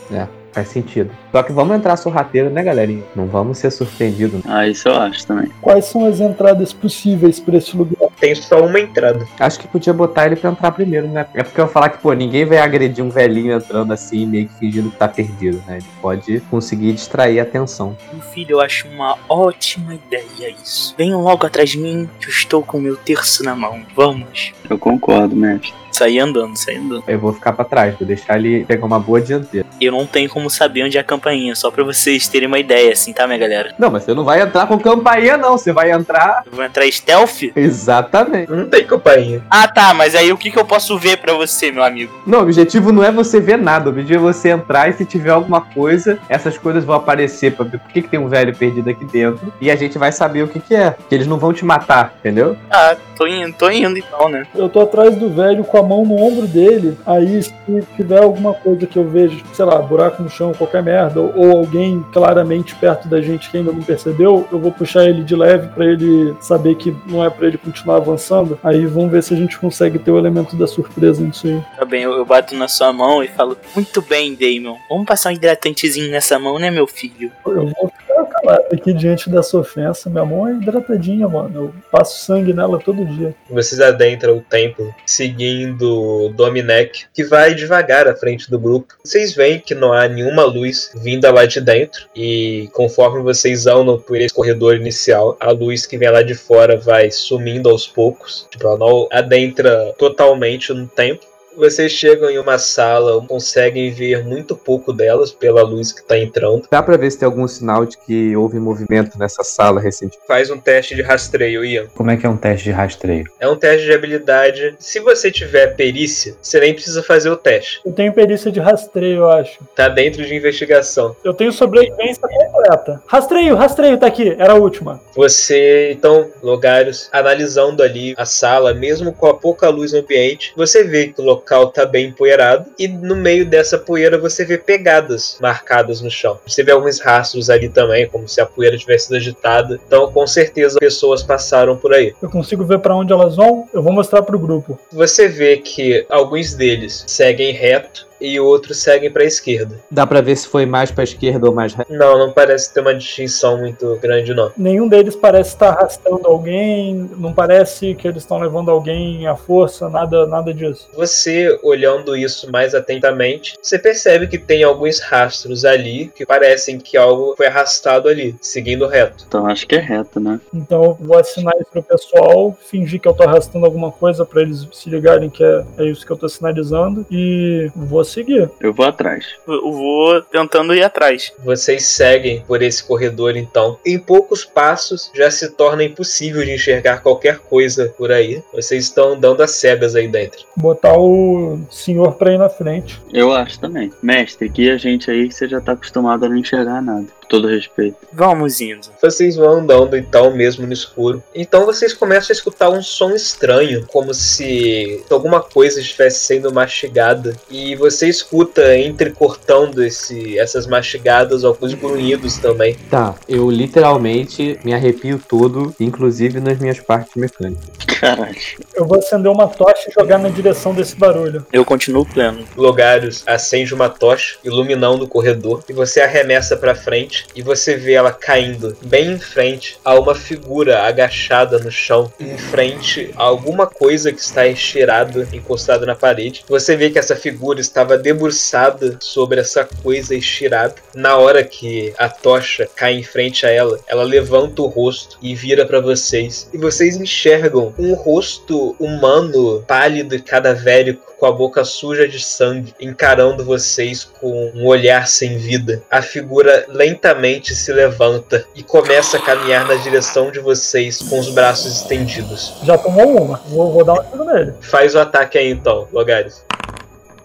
Faz sentido. Só que vamos entrar sorrateiro, né, galerinha? Não vamos ser surpreendidos. Ah, isso eu acho também. Quais são as entradas possíveis pra esse lugar? tem só uma entrada. Acho que podia botar ele pra entrar primeiro, né? É porque eu ia falar que, pô, ninguém vai agredir um velhinho entrando assim, meio que fingindo que tá perdido, né? Ele pode conseguir distrair a atenção. Meu filho, eu acho uma ótima ideia isso. Venham logo atrás de mim, que eu estou com o meu terço na mão. Vamos. Eu concordo, mestre. Sair andando, sair andando. Eu vou ficar pra trás, vou deixar ele pegar uma boa dianteira. Eu não tenho como saber onde é a campainha, só pra vocês terem uma ideia, assim, tá, minha galera? Não, mas você não vai entrar com campainha, não. Você vai entrar. Eu vou entrar stealth? Exatamente. Não tem campainha. Ah, tá, mas aí o que, que eu posso ver pra você, meu amigo? Não, o objetivo não é você ver nada. O objetivo é você entrar e se tiver alguma coisa, essas coisas vão aparecer pra ver por que, que tem um velho perdido aqui dentro. E a gente vai saber o que, que é. Que eles não vão te matar, entendeu? Ah, tô indo, tô indo então, né? Eu tô atrás do velho com a mão no ombro dele. Aí, se tiver alguma coisa que eu vejo, sei lá, buraco no chão, qualquer merda, ou, alguém claramente perto da gente que ainda não percebeu, eu vou puxar ele de leve pra ele saber que não é pra ele continuar avançando. Aí vamos ver se a gente consegue ter o elemento da surpresa nisso aí. Tá bem, eu, eu bato na sua mão e falo: Muito bem, Damon. Vamos passar um hidratantezinho nessa mão, né, meu filho? Eu vou calado aqui diante dessa ofensa. Minha mão é hidratadinha, mano. Eu passo sangue nela todo dia. Vocês adentram o templo, seguindo Dominek, que vai devagar à frente do grupo. Vocês veem que não há nenhuma luz vinda lá de dentro, e conforme vocês andam por esse corredor inicial, a luz que vem lá de fora vai sumindo aos poucos. Tipo, ela não adentra totalmente no templo. Vocês chegam em uma sala, conseguem ver muito pouco delas pela luz que está entrando. Dá pra ver se tem algum sinal de que houve movimento nessa sala recentemente. Faz um teste de rastreio, Ian. Como é que é um teste de rastreio? É um teste de habilidade. Se você tiver perícia, você nem precisa fazer o teste. Eu tenho perícia de rastreio, eu acho. Tá dentro de investigação. Eu tenho sobrevivência completa. Rastreio, rastreio, tá aqui. Era a última. Você, então, Logarius, analisando ali a sala, mesmo com a pouca luz no ambiente, você vê que o local tá bem empoeirado e no meio dessa poeira você vê pegadas marcadas no chão. Você vê alguns rastros ali também, como se a poeira tivesse sido agitada. Então, com certeza, pessoas passaram por aí. Eu consigo ver pra onde elas vão. Eu vou mostrar pro grupo. Você vê que alguns deles seguem reto e outros seguem para a esquerda. Dá pra ver se foi mais pra esquerda ou mais. re- Não, não parece ter uma distinção muito grande, não. Nenhum deles parece estar arrastando alguém. Não parece que eles estão levando alguém à força. Nada, nada disso. Você, olhando isso mais atentamente, você percebe que tem alguns rastros ali que parecem que algo foi arrastado ali, seguindo reto. Então acho que é reto, né? Então eu vou assinar isso pro pessoal, fingir que eu tô arrastando alguma coisa pra eles se ligarem que é, é isso que eu tô sinalizando e vou seguir. Eu vou atrás. Eu vou tentando ir atrás. Vocês seguem por esse corredor então. Em poucos passos já se torna impossível de enxergar qualquer coisa por aí. Vocês estão andando às cegas aí dentro. Botar o senhor pra ir na frente. Eu acho também. Mestre, que a gente aí você já tá acostumado a não enxergar nada. Todo respeito. Vamos indo. Vocês vão andando então, mesmo no escuro. Então vocês começam a escutar um som estranho, como se alguma coisa estivesse sendo mastigada. E você escuta entrecortando esse, essas mastigadas alguns grunhidos também. Tá, eu literalmente me arrepio todo, inclusive nas minhas partes mecânicas. Caralho. Eu vou acender uma tocha e jogar na direção desse barulho. Eu continuo pleno. Logarius acende uma tocha, iluminando o corredor, e você arremessa pra frente e você vê ela caindo bem em frente a uma figura agachada no chão, em frente a alguma coisa que está estirada, encostada na parede. Você vê que essa figura estava debruçada sobre essa coisa estirada. Na hora que a tocha cai em frente a ela, ela levanta o rosto e vira pra vocês. E vocês enxergam um rosto humano, pálido e cadavérico, com a boca suja de sangue, encarando vocês com um olhar sem vida. A figura lentamente se levanta e começa a caminhar na direção de vocês com os braços estendidos. Já tomou uma. Vou, vou dar um tiro nele. Faz o ataque aí então, Logares.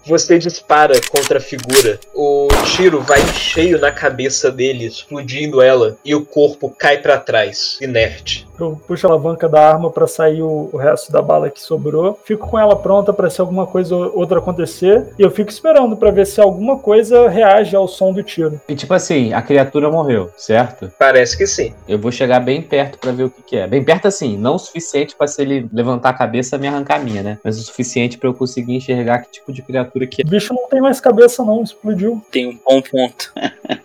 Você dispara contra a figura. O tiro vai em cheio na cabeça dele, explodindo ela, e o corpo cai pra trás, inerte. Eu puxo a alavanca da arma pra sair o, o resto da bala que sobrou. Fico com ela pronta pra se alguma coisa ou outra acontecer. E eu fico esperando pra ver se alguma coisa reage ao som do tiro. E tipo assim, a criatura morreu, certo? Parece que sim. Eu vou chegar bem perto pra ver o que, que é. Bem perto assim, não o suficiente pra se ele levantar a cabeça e me arrancar a minha, né? Mas o suficiente pra eu conseguir enxergar que tipo de criatura que é. O bicho não tem mais cabeça, não. Explodiu. Tem um bom ponto.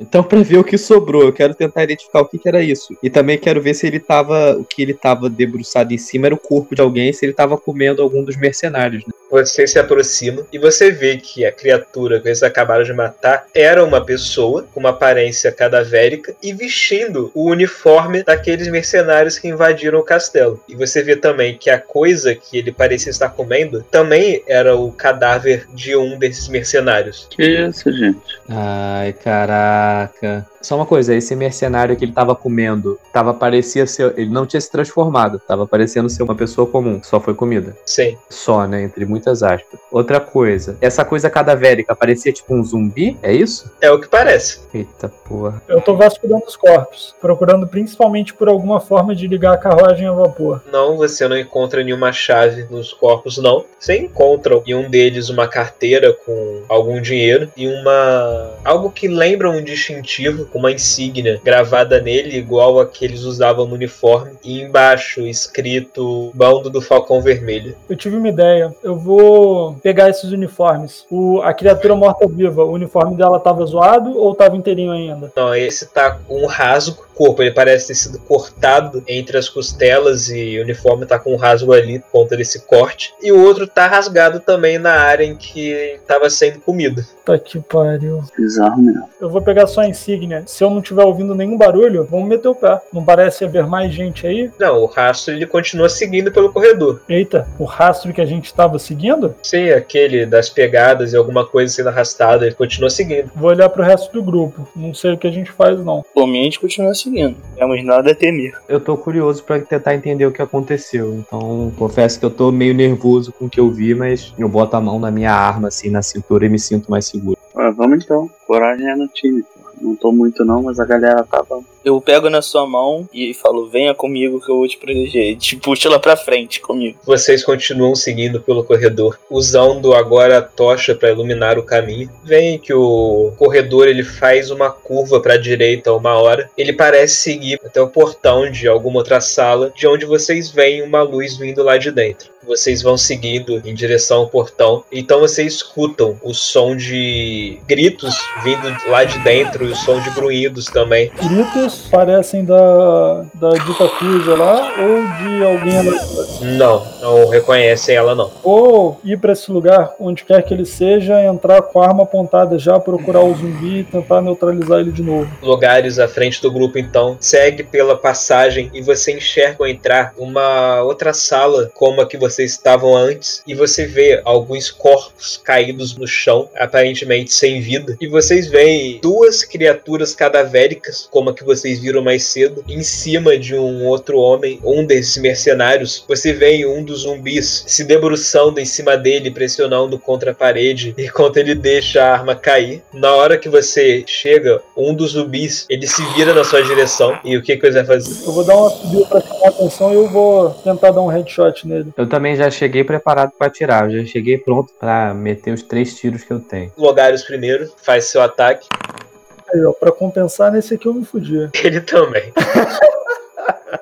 Então, pra ver o que sobrou, eu quero tentar identificar o que, que era isso. E também quero ver se ele tava. O que ele tava debruçado em cima era o corpo de alguém, se ele tava comendo algum dos mercenários, né? Você se aproxima e você vê que a criatura que eles acabaram de matar era uma pessoa com uma aparência cadavérica e vestindo o uniforme daqueles mercenários que invadiram o castelo. E você vê também que a coisa que ele parecia estar comendo também era o cadáver de um desses mercenários. Que isso, gente? Ai, caraca. Só uma coisa, esse mercenário que ele tava comendo, tava parecia ser. Ele não tinha se transformado, tava parecendo ser uma pessoa comum, só foi comida. Sim. Só, né? Entre muitas aspas. Outra coisa, essa coisa cadavérica parecia tipo um zumbi, é isso? É o que parece. Eita porra. Eu tô vasculhando os corpos, procurando principalmente por alguma forma de ligar a carruagem a vapor. Não, você não encontra nenhuma chave nos corpos, não. Você encontra em um deles uma carteira com algum dinheiro e uma. algo que lembra um distintivo com uma insígnia gravada nele, igual a que eles usavam no uniforme, e embaixo escrito Bando do Falcão Vermelho. Eu tive uma ideia. Eu vou pegar esses uniformes. O, a criatura morta-viva, o uniforme dela tava zoado ou tava inteirinho ainda? Não, esse tá com um rasgo corpo, ele parece ter sido cortado entre as costelas e o uniforme tá com um rasgo ali por conta desse corte. E o outro tá rasgado também na área em que estava sendo comido. Tá que pariu. Bizarro mesmo. Eu vou pegar só a insígnia. Se eu não tiver ouvindo nenhum barulho, vamos meter o pé. Não parece haver mais gente aí? Não, o rastro ele continua seguindo pelo corredor. Eita, o rastro que a gente estava seguindo? Sim, aquele das pegadas e alguma coisa sendo arrastada, ele continua seguindo. Vou olhar pro resto do grupo. Não sei o que a gente faz, não. Por mim, a gente continua seguindo. Não temos nada a temer. Eu tô curioso pra tentar entender o que aconteceu. Então, confesso que eu tô meio nervoso com o que eu vi, mas eu boto a mão na minha arma, assim, na cintura e me sinto mais seguro. Ah, vamos então. Coragem é no time, pô. Não tô muito não, mas a galera tava. Eu pego na sua mão e falo, venha comigo que eu vou te proteger. Te puxo lá pra frente comigo. Vocês continuam seguindo pelo corredor, usando agora a tocha para iluminar o caminho. Vem que o corredor ele faz uma curva para a direita uma hora. Ele parece seguir até o portão de alguma outra sala, de onde vocês veem uma luz vindo lá de dentro. Vocês vão seguindo em direção ao portão. Então vocês escutam o som de gritos vindo lá de dentro e o som de grunhidos também. Gritos parecem da, da dita cuja lá ou de alguém. Não, não reconhecem ela não. Ou ir pra esse lugar, onde quer que ele seja, entrar com a arma apontada já, procurar o zumbi e tentar neutralizar ele de novo. lugares à frente do grupo, então, segue pela passagem e você enxerga ao entrar uma outra sala como a que vocês estavam antes e você vê alguns corpos caídos no chão, aparentemente sem vida, e vocês veem duas criaturas cadavéricas, como a que vocês viram mais cedo, em cima de um outro homem, um desses mercenários. Você vê um dos zumbis se debruçando em cima dele, pressionando contra a parede, enquanto ele deixa a arma cair. Na hora que você chega, um dos zumbis, ele se vira na sua direção. E o que, que você vai fazer? Eu vou dar uma subida pra chamar a atenção e eu vou tentar dar um headshot nele. Eu também já cheguei preparado pra atirar, eu já cheguei pronto pra meter os três tiros que eu tenho. Logares primeiro, faz seu ataque. Aí, ó, pra compensar, nesse aqui eu me fudi. Ele também.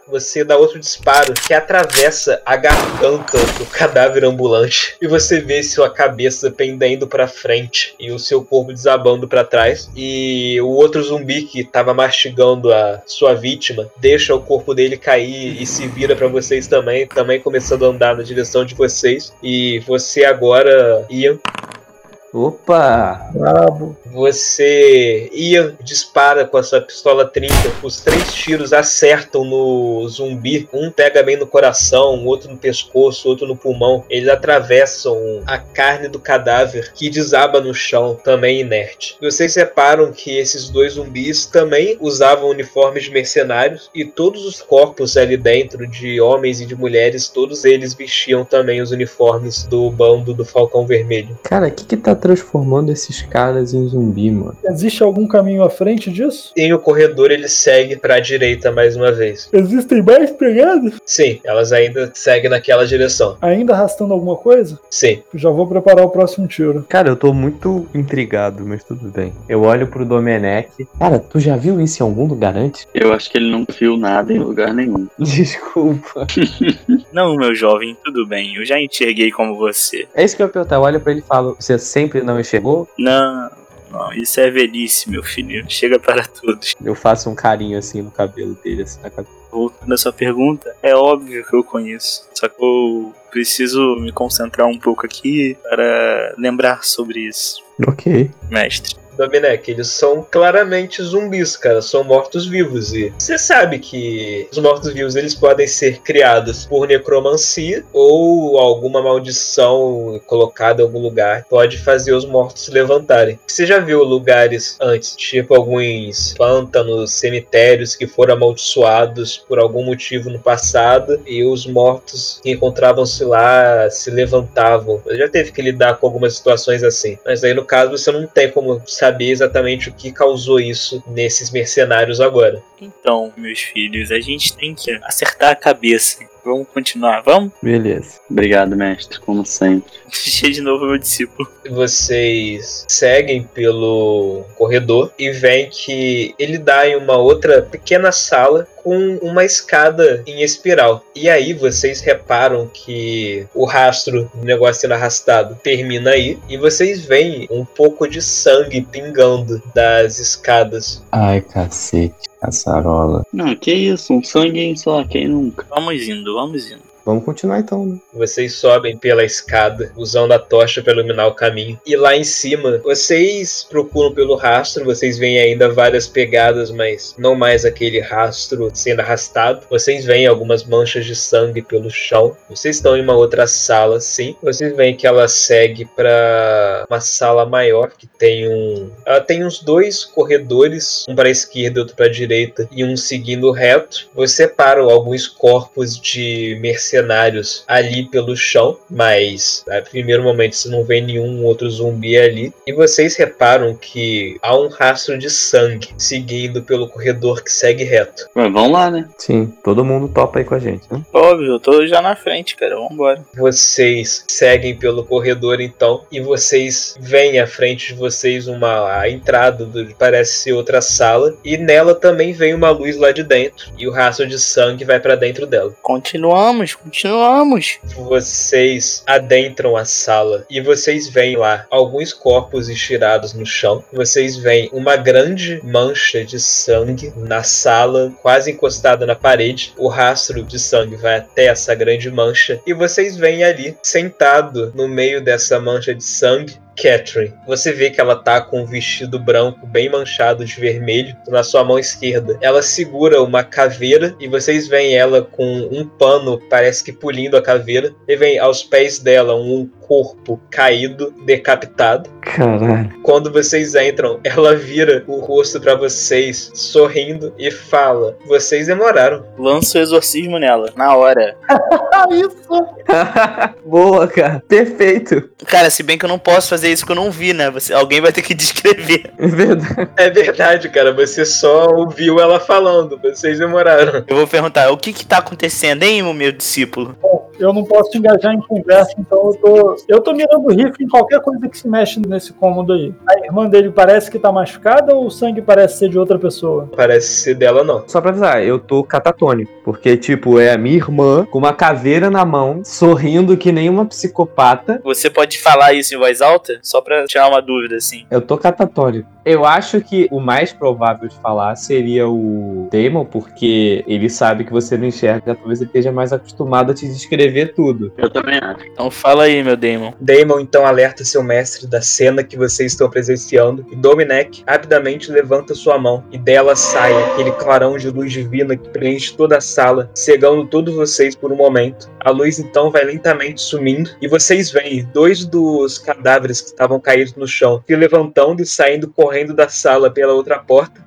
Você dá outro disparo que atravessa a garganta do cadáver ambulante e você vê sua cabeça pendendo pra frente e o seu corpo desabando pra trás. E o outro zumbi que tava mastigando a sua vítima deixa o corpo dele cair e se vira pra vocês também, também começando a andar na direção de vocês. E você agora, Ian, Opa! Brabo. Você ia, dispara com a sua pistola 30, os três tiros acertam no zumbi, um pega bem no coração, outro no pescoço, outro no pulmão. Eles atravessam a carne do cadáver que desaba no chão, também inerte. Vocês reparam que esses dois zumbis também usavam uniformes de mercenários e todos os corpos ali dentro, de homens e de mulheres, todos eles vestiam também os uniformes do bando do Falcão Vermelho. Cara, o que que tá transformando esses caras em zumbi, mano? Existe algum caminho à frente disso? Em o corredor ele segue para a direita mais uma vez. Existem mais pegadas? Sim, elas ainda seguem naquela direção. Ainda arrastando alguma coisa? Sim. Já vou preparar o próximo tiro. Cara, eu tô muito intrigado, mas tudo bem. Eu olho pro Domenech. Cara, tu já viu isso em algum lugar antes? Eu acho que ele não viu nada em lugar nenhum. Desculpa. Não, meu jovem, tudo bem. Eu já enxerguei como você. É isso que eu ia perguntar. Eu olho pra ele e falo: Você sempre não enxergou? Não, Não, isso é velhice, meu filho. Chega para todos. Eu faço um carinho assim no cabelo dele, assim na cabeça. Voltando à sua pergunta, é óbvio que eu conheço. Só que eu preciso me concentrar um pouco aqui para lembrar sobre isso, Ok. mestre. Domenech, eles são claramente zumbis, cara, são mortos-vivos e você sabe que os mortos-vivos eles podem ser criados por necromancia ou alguma maldição colocada em algum lugar pode fazer os mortos se levantarem. Você já viu lugares antes, tipo alguns pântanos, cemitérios que foram amaldiçoados por algum motivo no passado e os mortos que encontravam-se lá se levantavam. Já teve que lidar com algumas situações assim, mas aí no caso você não tem como saber exatamente o que causou isso nesses mercenários agora. Então, meus filhos, a gente tem que acertar a cabeça. Vamos continuar, vamos? Beleza. Obrigado, mestre, como sempre. Deixei de novo meu discípulo. Vocês seguem pelo corredor e veem que ele dá em uma outra pequena sala com uma escada em espiral. E aí vocês reparam que o rastro do negócio sendo arrastado termina aí e vocês veem um pouco de sangue pingando das escadas. Ai, cacete. Caçarola. Não, que isso, um sangue, sei lá, quem nunca. Vamos indo, vamos indo. Vamos continuar então, né? Vocês sobem pela escada, usando a tocha para iluminar o caminho. E lá em cima, vocês procuram pelo rastro, vocês veem ainda várias pegadas, mas não mais aquele rastro sendo arrastado. Vocês veem algumas manchas de sangue pelo chão. Vocês estão em uma outra sala, sim. Vocês veem que ela segue para uma sala maior que tem um. Ela tem uns dois corredores, um para a esquerda outro para a direita, e um seguindo reto. Você para alguns corpos de mercenários ali pelo chão, mas a primeiro momento você não vê nenhum outro zumbi ali. E vocês reparam que há um rastro de sangue seguindo pelo corredor que segue reto. Ué, vamos lá, né? Sim, todo mundo topa aí com a gente, né? Óbvio, eu tô já na frente, cara. Vambora. Vocês seguem pelo corredor então e vocês veem à frente de vocês uma a entrada do parece ser outra sala e nela também vem uma luz lá de dentro e o rastro de sangue vai para dentro dela. Continuamos, continuamos. Vocês adentram a sala e vocês veem lá alguns corpos estirados no chão. Vocês veem uma grande mancha de sangue na sala, quase encostada na parede. O rastro de sangue vai até essa grande mancha e vocês veem ali, sentado no meio dessa mancha de sangue, Catherine. Você vê que ela tá com um vestido branco bem manchado de vermelho na sua mão esquerda. Ela segura uma caveira e vocês veem ela com um pano, parece que pulindo a caveira. E vem aos pés dela um corpo caído, decapitado. Caralho. Quando vocês entram, ela vira o rosto para vocês, sorrindo e fala: "Vocês demoraram". Lança o exorcismo nela, na hora. Isso! Boa, cara. Perfeito. Cara, se bem que eu não posso fazer isso que eu não vi, né? Você, alguém vai ter que descrever. É verdade. É verdade, cara. Você só ouviu ela falando. Vocês demoraram. Eu vou perguntar, o que que tá acontecendo, hein, meu discípulo? Bom, eu não posso te engajar em conversa, então eu tô. Eu tô mirando o rifle em qualquer coisa que se mexe nesse cômodo aí. A irmã dele parece que tá machucada ou o sangue parece ser de outra pessoa? Parece ser dela, não. Só pra avisar, eu tô catatônico. Porque, tipo, é a minha irmã com uma caveira na mão, sorrindo que nem uma psicopata. Você pode falar isso em voz alta? Só pra tirar uma dúvida, assim. Eu tô catatônico. Eu acho que o mais provável de falar seria o Damon, porque ele sabe que você não enxerga, talvez ele esteja mais acostumado a te descrever tudo. Eu também acho. Então fala aí, meu Damon. Damon então alerta seu mestre da cena que vocês estão presenciando e Dominek rapidamente levanta sua mão e dela sai aquele clarão de luz divina que preenche toda a sala, cegando todos vocês por um momento. A luz então vai lentamente sumindo e vocês veem dois dos cadáveres estavam caídos no chão se levantando e saindo correndo da sala pela outra porta,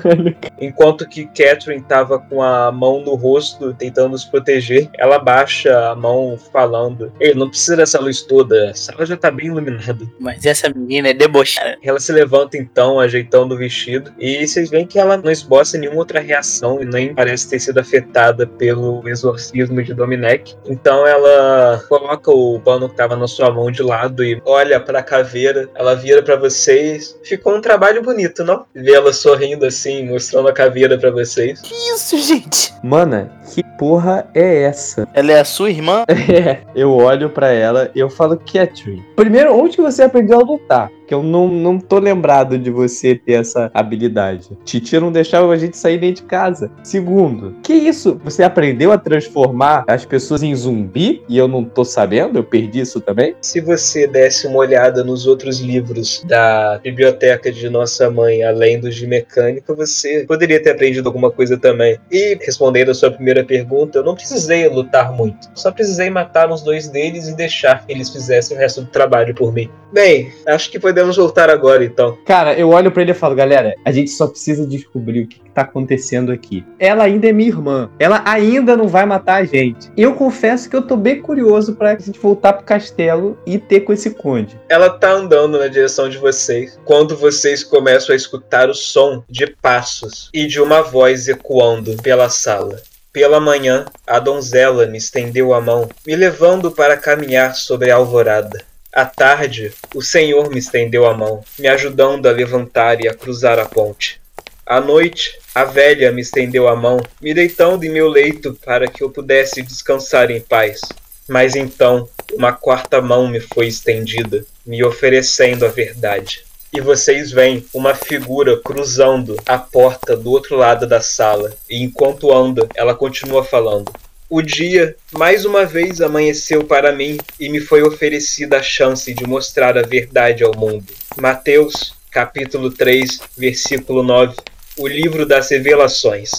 enquanto que Catherine estava com a mão no rosto tentando se proteger. Ela baixa a mão falando: "Ei, não precisa dessa luz toda, a sala já tá bem iluminada". Mas essa menina é debochada. Ela se levanta então, ajeitando o vestido, e vocês veem que ela não esboça nenhuma outra reação e nem parece ter sido afetada pelo exorcismo de Dominek. Então ela coloca o pano que estava na sua mão de lado e olha para a caveira. Ela vira para vocês. Ficou um trabalho bonito, não? Ver ela sorrindo assim, mostrando a caveira para vocês. Que isso, gente? Mana, que porra é essa? Ela é a sua irmã? É, eu olho pra ela e eu falo, Catherine. Primeiro, onde que você aprendeu a lutar? Que eu não, não tô lembrado de você ter essa habilidade. Titia não deixava a gente sair nem de casa. Segundo, que isso? Você aprendeu a transformar as pessoas em zumbi e eu não tô sabendo? Eu perdi isso também? Se você desse uma olhada nos outros livros da biblioteca de nossa mãe, além dos de mecânica, você poderia ter aprendido alguma coisa também. E respondendo a sua primeira pergunta, eu não precisei lutar muito. Só precisei matar uns dois deles e deixar que eles fizessem o resto do trabalho por mim. Bem, acho que podemos voltar agora então. Cara, eu olho pra ele e falo, galera, a gente só precisa descobrir o que, que tá acontecendo aqui. Ela ainda é minha irmã. Ela ainda não vai matar a gente. Eu confesso que eu tô bem curioso pra gente voltar pro castelo e ter com esse conde. Ela tá andando na direção de vocês quando vocês começam a escutar o som de passos e de uma voz ecoando pela sala. Pela manhã, a donzela me estendeu a mão, me levando para caminhar sobre a alvorada. À tarde, o Senhor me estendeu a mão, me ajudando a levantar e a cruzar a ponte. À noite, a velha me estendeu a mão, me deitando em meu leito para que eu pudesse descansar em paz. Mas então, uma quarta mão me foi estendida, me oferecendo a verdade. E vocês veem uma figura cruzando a porta do outro lado da sala, e enquanto anda, ela continua falando. O dia, mais uma vez, amanheceu para mim e me foi oferecida a chance de mostrar a verdade ao mundo. Mateus, capítulo 3, versículo 9, o livro das revelações.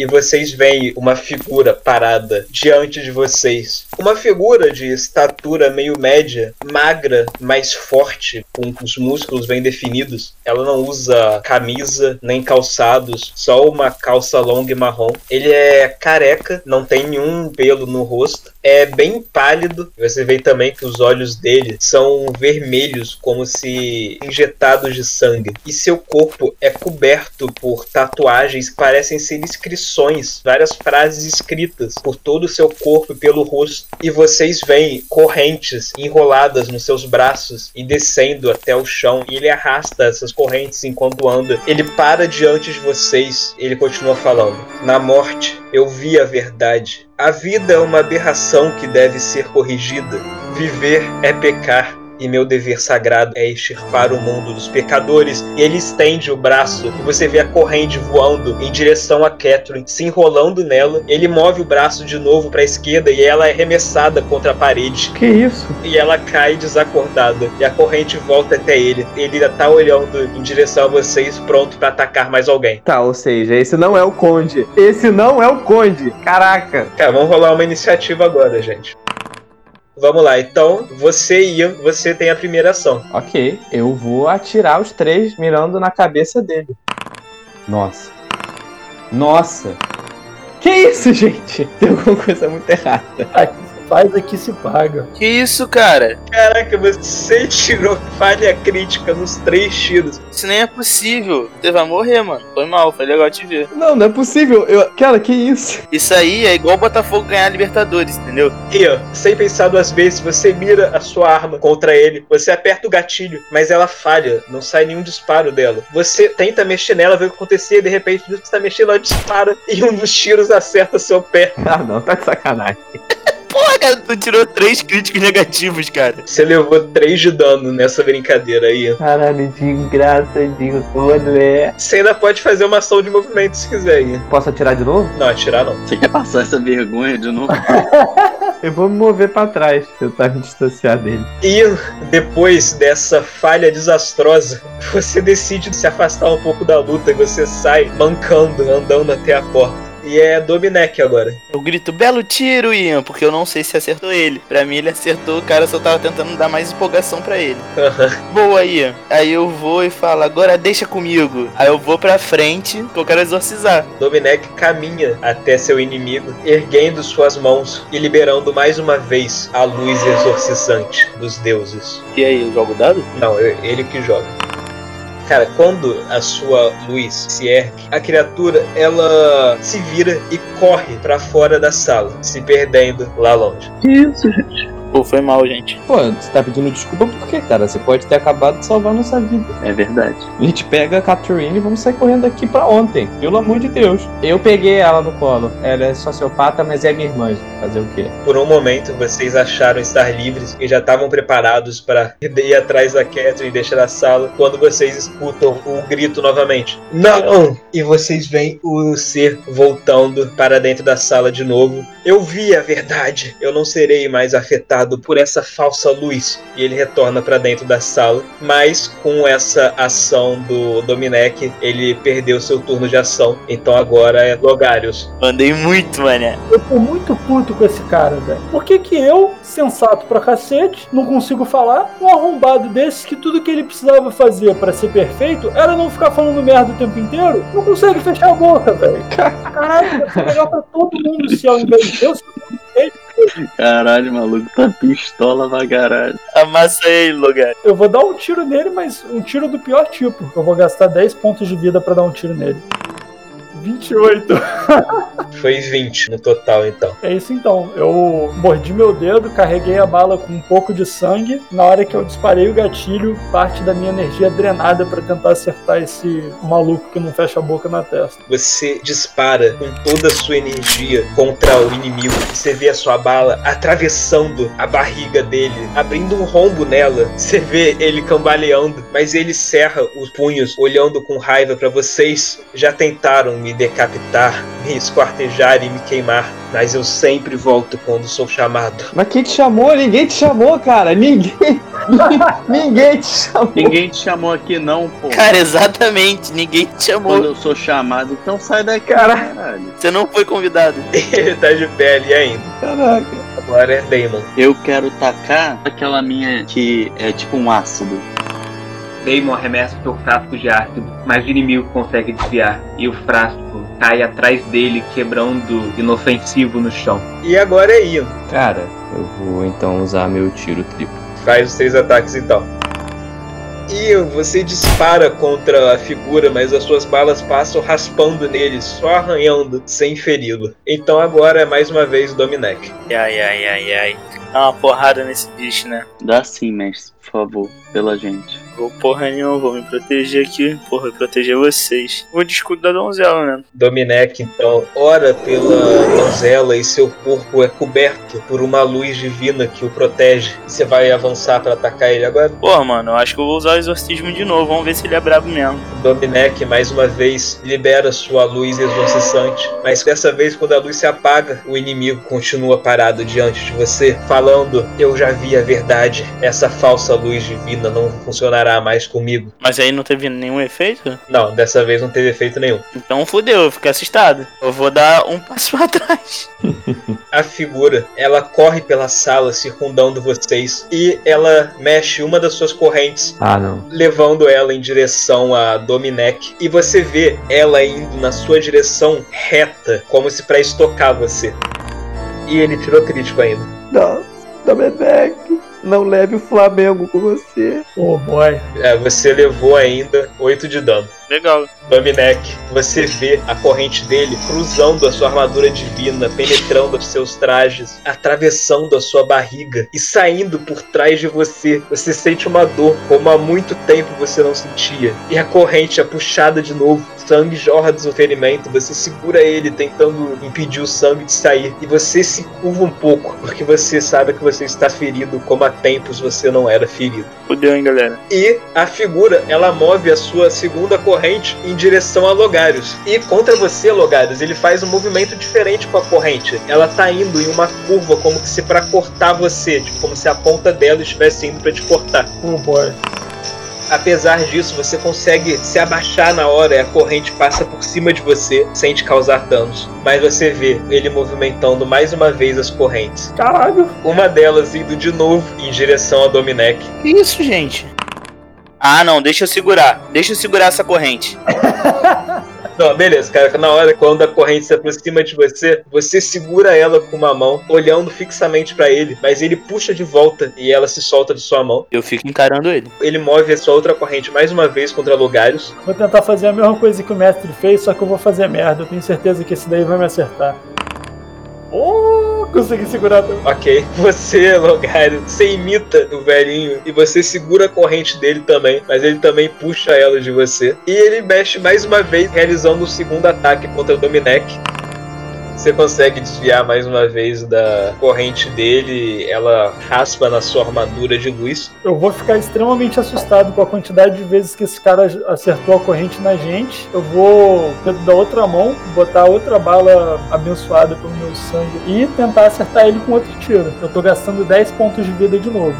E vocês veem uma figura parada diante de vocês. Uma figura de estatura meio média, magra, mais forte, com os músculos bem definidos. Ela não usa camisa nem calçados, só uma calça longa e marrom. Ele é careca, não tem nenhum pelo no rosto. É bem pálido. Você vê também que os olhos dele são vermelhos, como se injetados de sangue. E seu corpo é coberto por tatuagens que parecem ser inscrições, várias frases escritas por todo o seu corpo e pelo rosto. E vocês veem correntes enroladas nos seus braços e descendo até o chão. E ele arrasta essas correntes enquanto anda. Ele para diante de vocês. Ele continua falando: Na morte, eu vi a verdade. A vida é uma aberração que deve ser corrigida. Viver é pecar. E meu dever sagrado é extirpar o mundo dos pecadores. E ele estende o braço e você vê a corrente voando em direção a Catherine, se enrolando nela. Ele move o braço de novo para a esquerda e ela é arremessada contra a parede. Que isso? E ela cai desacordada. E a corrente volta até ele. Ele ainda tá olhando em direção a vocês, pronto para atacar mais alguém. Tá, ou seja, esse não é o conde. Esse não é o conde. Caraca. Cara, vamos rolar uma iniciativa agora, gente. Vamos lá, então você ia, você tem a primeira ação. Ok, eu vou atirar os três mirando na cabeça dele. Nossa. Nossa. Que isso, gente? Tem alguma coisa muito errada. Faz, aqui se paga. Que isso, cara? Caraca, você tirou falha crítica nos três tiros. Isso nem é possível. Você vai morrer, mano. Foi mal, foi legal te ver. Não, não é possível. Eu... Cara, que isso? Isso aí é igual o Botafogo ganhar a Libertadores, entendeu? E, ó, sem pensar duas vezes, você mira a sua arma contra ele, você aperta o gatilho, mas ela falha, não sai nenhum disparo dela. Você tenta mexer nela, ver o que acontecer, de repente você tá mexendo, ela dispara e um dos tiros acerta seu pé. Ah, não, tá de sacanagem. Porra, cara, tu tirou três críticos negativos, cara. Você levou três de dano nessa brincadeira aí. Caralho, de engraçadinho todo, é. Você ainda pode fazer uma ação de movimento se quiser aí. Posso atirar de novo? Não, atirar não. Você quer passar essa vergonha de novo? Eu vou me mover pra trás, tentar me distanciar dele. E depois dessa falha desastrosa, você decide se afastar um pouco da luta e você sai mancando, andando até a porta. E é Dominec agora. Eu grito, belo tiro, Ian, porque eu não sei se acertou ele. Pra mim, ele acertou, o cara só tava tentando dar mais empolgação pra ele. Boa, Ian. Aí eu vou e falo, agora deixa comigo. Aí eu vou pra frente, que eu quero exorcizar. Dominec caminha até seu inimigo, erguendo suas mãos e liberando mais uma vez a luz exorcizante dos deuses. E aí, eu jogo dado? Não, é ele que joga. Cara, quando a sua luz se ergue, a criatura ela se vira e corre pra fora da sala, se perdendo lá longe. Que isso, gente? Pô, foi mal, gente. Pô, você tá pedindo desculpa por quê, cara? Você pode ter acabado de salvar nossa vida. É verdade. A gente pega a Catherine e vamos sair correndo aqui pra ontem. Pelo amor de Deus. Eu peguei ela no colo. Ela é sociopata, mas é minha irmã. Fazer o quê? Por um momento, vocês acharam estar livres e já estavam preparados para ir atrás da Catherine e deixar a sala quando vocês escutam o grito novamente. Não! E vocês veem o ser voltando para dentro da sala de novo. Eu vi a verdade. Eu não serei mais afetado por essa falsa luz. E ele retorna para dentro da sala, mas com essa ação do Dominec, ele perdeu seu turno de ação. Então agora é Logarius. Mandei muito, mané. Eu tô muito puto com esse cara, velho. Por que que eu, sensato pra cacete, não consigo falar? Um arrombado desse que tudo que ele precisava fazer pra ser perfeito era não ficar falando merda o tempo inteiro? Não consegue fechar a boca, velho. Caralho, vai ser melhor pra todo mundo se ao invés de Deus, Caralho, maluco, tá pistola pra caralho. Amassa ele, lugar. eu vou dar um tiro nele, mas um tiro do pior tipo. Eu vou gastar 10 pontos de vida pra dar um tiro nele. 28. Foi 20 no total, então. É isso então. Eu mordi meu dedo, carreguei a bala com um pouco de sangue. Na hora que eu disparei o gatilho, parte da minha energia drenada pra tentar acertar esse maluco que não fecha a boca na testa. Você dispara com toda a sua energia contra o inimigo. Você vê a sua bala atravessando a barriga dele, abrindo um rombo nela. Você vê ele cambaleando, mas ele cerra os punhos, olhando com raiva pra vocês. Já tentaram me decapitar, me esquartejar e me queimar, mas eu sempre volto quando sou chamado. Mas quem te chamou? Ninguém te chamou, cara. Ninguém. Ninguém te chamou. Ninguém te chamou aqui não, pô. Cara, exatamente. Ninguém te chamou. Quando eu sou chamado, então sai daqui, Cara. caralho. Você não foi convidado. Ele tá de pé ali ainda. Caraca. Agora é Damon. Eu quero tacar aquela minha que é tipo um ácido. Damon arremessa seu frasco de ácido, mas o inimigo consegue desviar e o frasco cai atrás dele, quebrando inofensivo no chão. E agora é Ian. Cara, eu vou então usar meu tiro triplo. Faz os três ataques então. Ian, você dispara contra a figura, mas as suas balas passam raspando nele, só arranhando, sem feri-lo. Então agora é mais uma vez o Dominec. Ai, ai, ai, ai. Dá uma porrada nesse bicho, né? Dá sim, mestre, por favor, pela gente. Vou porra nenhuma, vou me proteger aqui. Porra, proteger vocês. Vou de escudo da donzela, né? Dominec então ora pela donzela e seu corpo é coberto por uma luz divina que o protege. Você vai avançar para atacar ele agora? Porra, mano, eu acho que eu vou usar o exorcismo de novo. Vamos ver se ele é brabo mesmo. Dominec mais uma vez libera sua luz exorcissante, mas dessa vez quando a luz se apaga, o inimigo continua parado diante de você, falando: "Eu já vi a verdade. Essa falsa luz divina não funcionará mais comigo". Mas aí não teve nenhum efeito? Não, dessa vez não teve efeito nenhum. Então fudeu, eu fiquei assustado. Eu vou dar um passo pra trás. A figura, ela corre pela sala circundando vocês e ela mexe uma das suas correntes Ah, não. levando ela em direção a Dominec e você vê ela indo na sua direção reta, como se para estocar você. E ele tirou crítico ainda. Não, Domenech, não leve o Flamengo com você. Oh boy. É, você levou ainda 8 de dano. Legal. Dominec, você vê a corrente dele cruzando a sua armadura divina, penetrando os seus trajes, atravessando a sua barriga e saindo por trás de você. Você sente uma dor como há muito tempo você não sentia. E a corrente é puxada de novo, sangue jorra do seu ferimento, você segura ele tentando impedir o sangue de sair. E você se curva um pouco, porque você sabe que você está ferido como há tempos você não era ferido. Fudeu, hein, galera. E a figura, ela move a sua segunda corrente em direção a Logarius. E contra você, Logarius, ele faz um movimento diferente com a corrente. Ela tá indo em uma curva como que se para cortar você, tipo, como se a ponta dela estivesse indo para te cortar. Oh boy. Apesar disso, você consegue se abaixar na hora e a corrente passa por cima de você sem te causar danos. Mas você vê ele movimentando mais uma vez as correntes. Caralho. Uma delas indo de novo em direção a Dominec. Que isso, gente? Ah, não, deixa eu segurar. Deixa eu segurar essa corrente. Não, beleza, cara. Na hora quando a corrente se aproxima de você, você segura ela com uma mão, olhando fixamente pra ele, mas ele puxa de volta e ela se solta de sua mão. Eu fico encarando ele. Ele move a sua outra corrente mais uma vez contra Logarius. Vou tentar fazer a mesma coisa que o mestre fez, só que eu vou fazer merda. Eu tenho certeza que esse daí vai me acertar. Ô, consegui segurar também. Ok, você, Logário, você imita o velhinho e você segura a corrente dele também, mas ele também puxa ela de você. E ele mexe mais uma vez, realizando o segundo ataque contra o Dominec. Você consegue desviar mais uma vez da corrente dele, ela raspa na sua armadura de luz. Eu vou ficar extremamente assustado com a quantidade de vezes que esse cara acertou a corrente na gente. Eu vou, da outra mão, botar outra bala abençoada pelo meu sangue e tentar acertar ele com outro tiro. Eu tô gastando 10 pontos de vida de novo.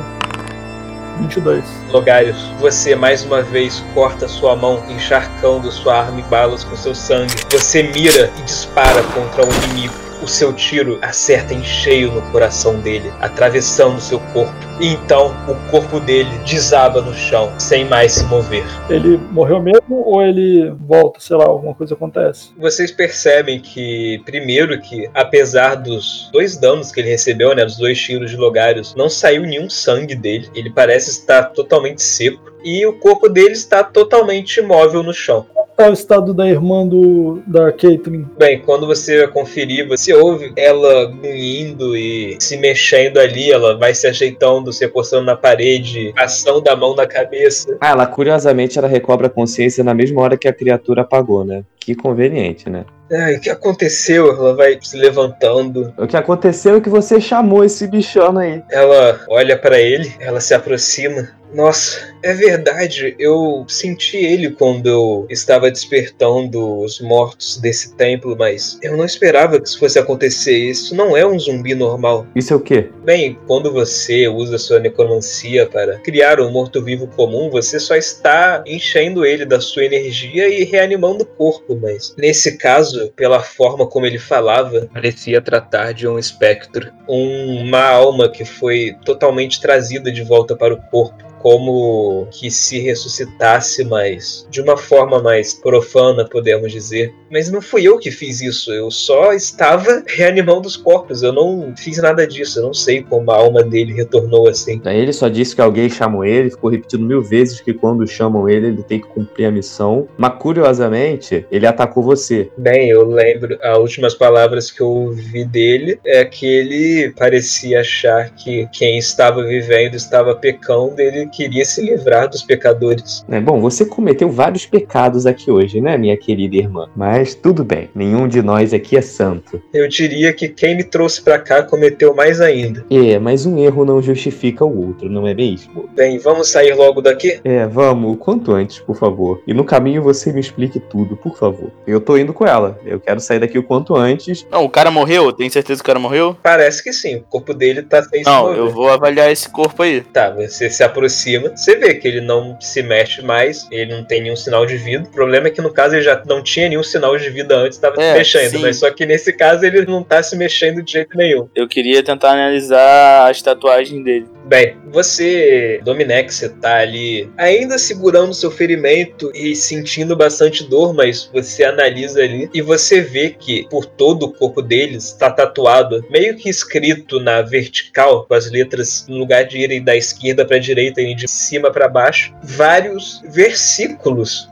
22. Logarius, você mais uma vez corta sua mão, encharcando sua arma e balas com seu sangue. Você mira e dispara contra o inimigo. O seu tiro acerta em cheio no coração dele, atravessando seu corpo. E então o corpo dele desaba no chão, sem mais se mover. Ele morreu mesmo ou ele volta, sei lá, alguma coisa acontece? Vocês percebem que, primeiro, que apesar dos dois danos que ele recebeu, né, dos dois tiros de Logarius, não saiu nenhum sangue dele. Ele parece estar totalmente seco. E o corpo dele está totalmente imóvel no chão. Qual é o estado da irmã do, da Caitlyn? Bem, quando você conferir, você ouve ela indo e se mexendo ali, ela vai se ajeitando, se recostando na parede, ação da mão na cabeça. Ah, ela curiosamente ela recobra a consciência na mesma hora que a criatura apagou, né? Que conveniente, né? Ai, o que aconteceu? Ela vai se levantando. O que aconteceu é que você chamou esse bichano aí. Ela olha para ele, ela se aproxima. Nossa, é verdade. Eu senti ele quando eu estava despertando os mortos desse templo, mas eu não esperava que isso fosse acontecer. Isso não é um zumbi normal. Isso é o quê? Bem, quando você usa sua necromancia para criar um morto-vivo comum, você só está enchendo ele da sua energia e reanimando o corpo, mas nesse caso, pela forma como ele falava, parecia tratar de um espectro, uma alma que foi totalmente trazida de volta para o corpo como que se ressuscitasse, mas de uma forma mais profana, podemos dizer. Mas não fui eu que fiz isso, eu só estava reanimando os corpos, eu não fiz nada disso, eu não sei como a alma dele retornou assim. Ele só disse que alguém chamou ele, ficou repetindo mil vezes que quando chamam ele, ele tem que cumprir a missão. Mas curiosamente, ele atacou você. Bem, eu lembro, as últimas palavras que eu ouvi dele é que ele parecia achar que quem estava vivendo estava pecando, ele queria se livrar dos pecadores. É, bom, você cometeu vários pecados aqui hoje, né, minha querida irmã? Mas tudo bem, nenhum de nós aqui é santo. Eu diria que quem me trouxe para cá cometeu mais ainda. É, mas um erro não justifica o outro, não é mesmo? Bem, vamos sair logo daqui? É, vamos, quanto antes, por favor. E no caminho você me explique tudo, por favor. Eu tô indo com ela, eu quero sair daqui o quanto antes. Não, o cara morreu? Tem certeza que o cara morreu? Parece que sim, o corpo dele tá sem se Não, eu vou avaliar esse corpo aí. Tá, você se aproxima, você vê que ele não se mexe mais, ele não tem nenhum sinal de vida. O problema é que no caso ele já não tinha nenhum sinal de vida antes, estava É, se mexendo, sim. mas só que nesse caso ele não tá se mexendo de jeito nenhum. Eu queria tentar analisar as tatuagens dele. Bem, você, Dominex, você tá ali ainda segurando seu ferimento e sentindo bastante dor, mas você analisa ali e você vê que por todo o corpo deles está tatuado, meio que escrito na vertical, com as letras no lugar de irem da esquerda para direita e de cima para baixo, vários versículos.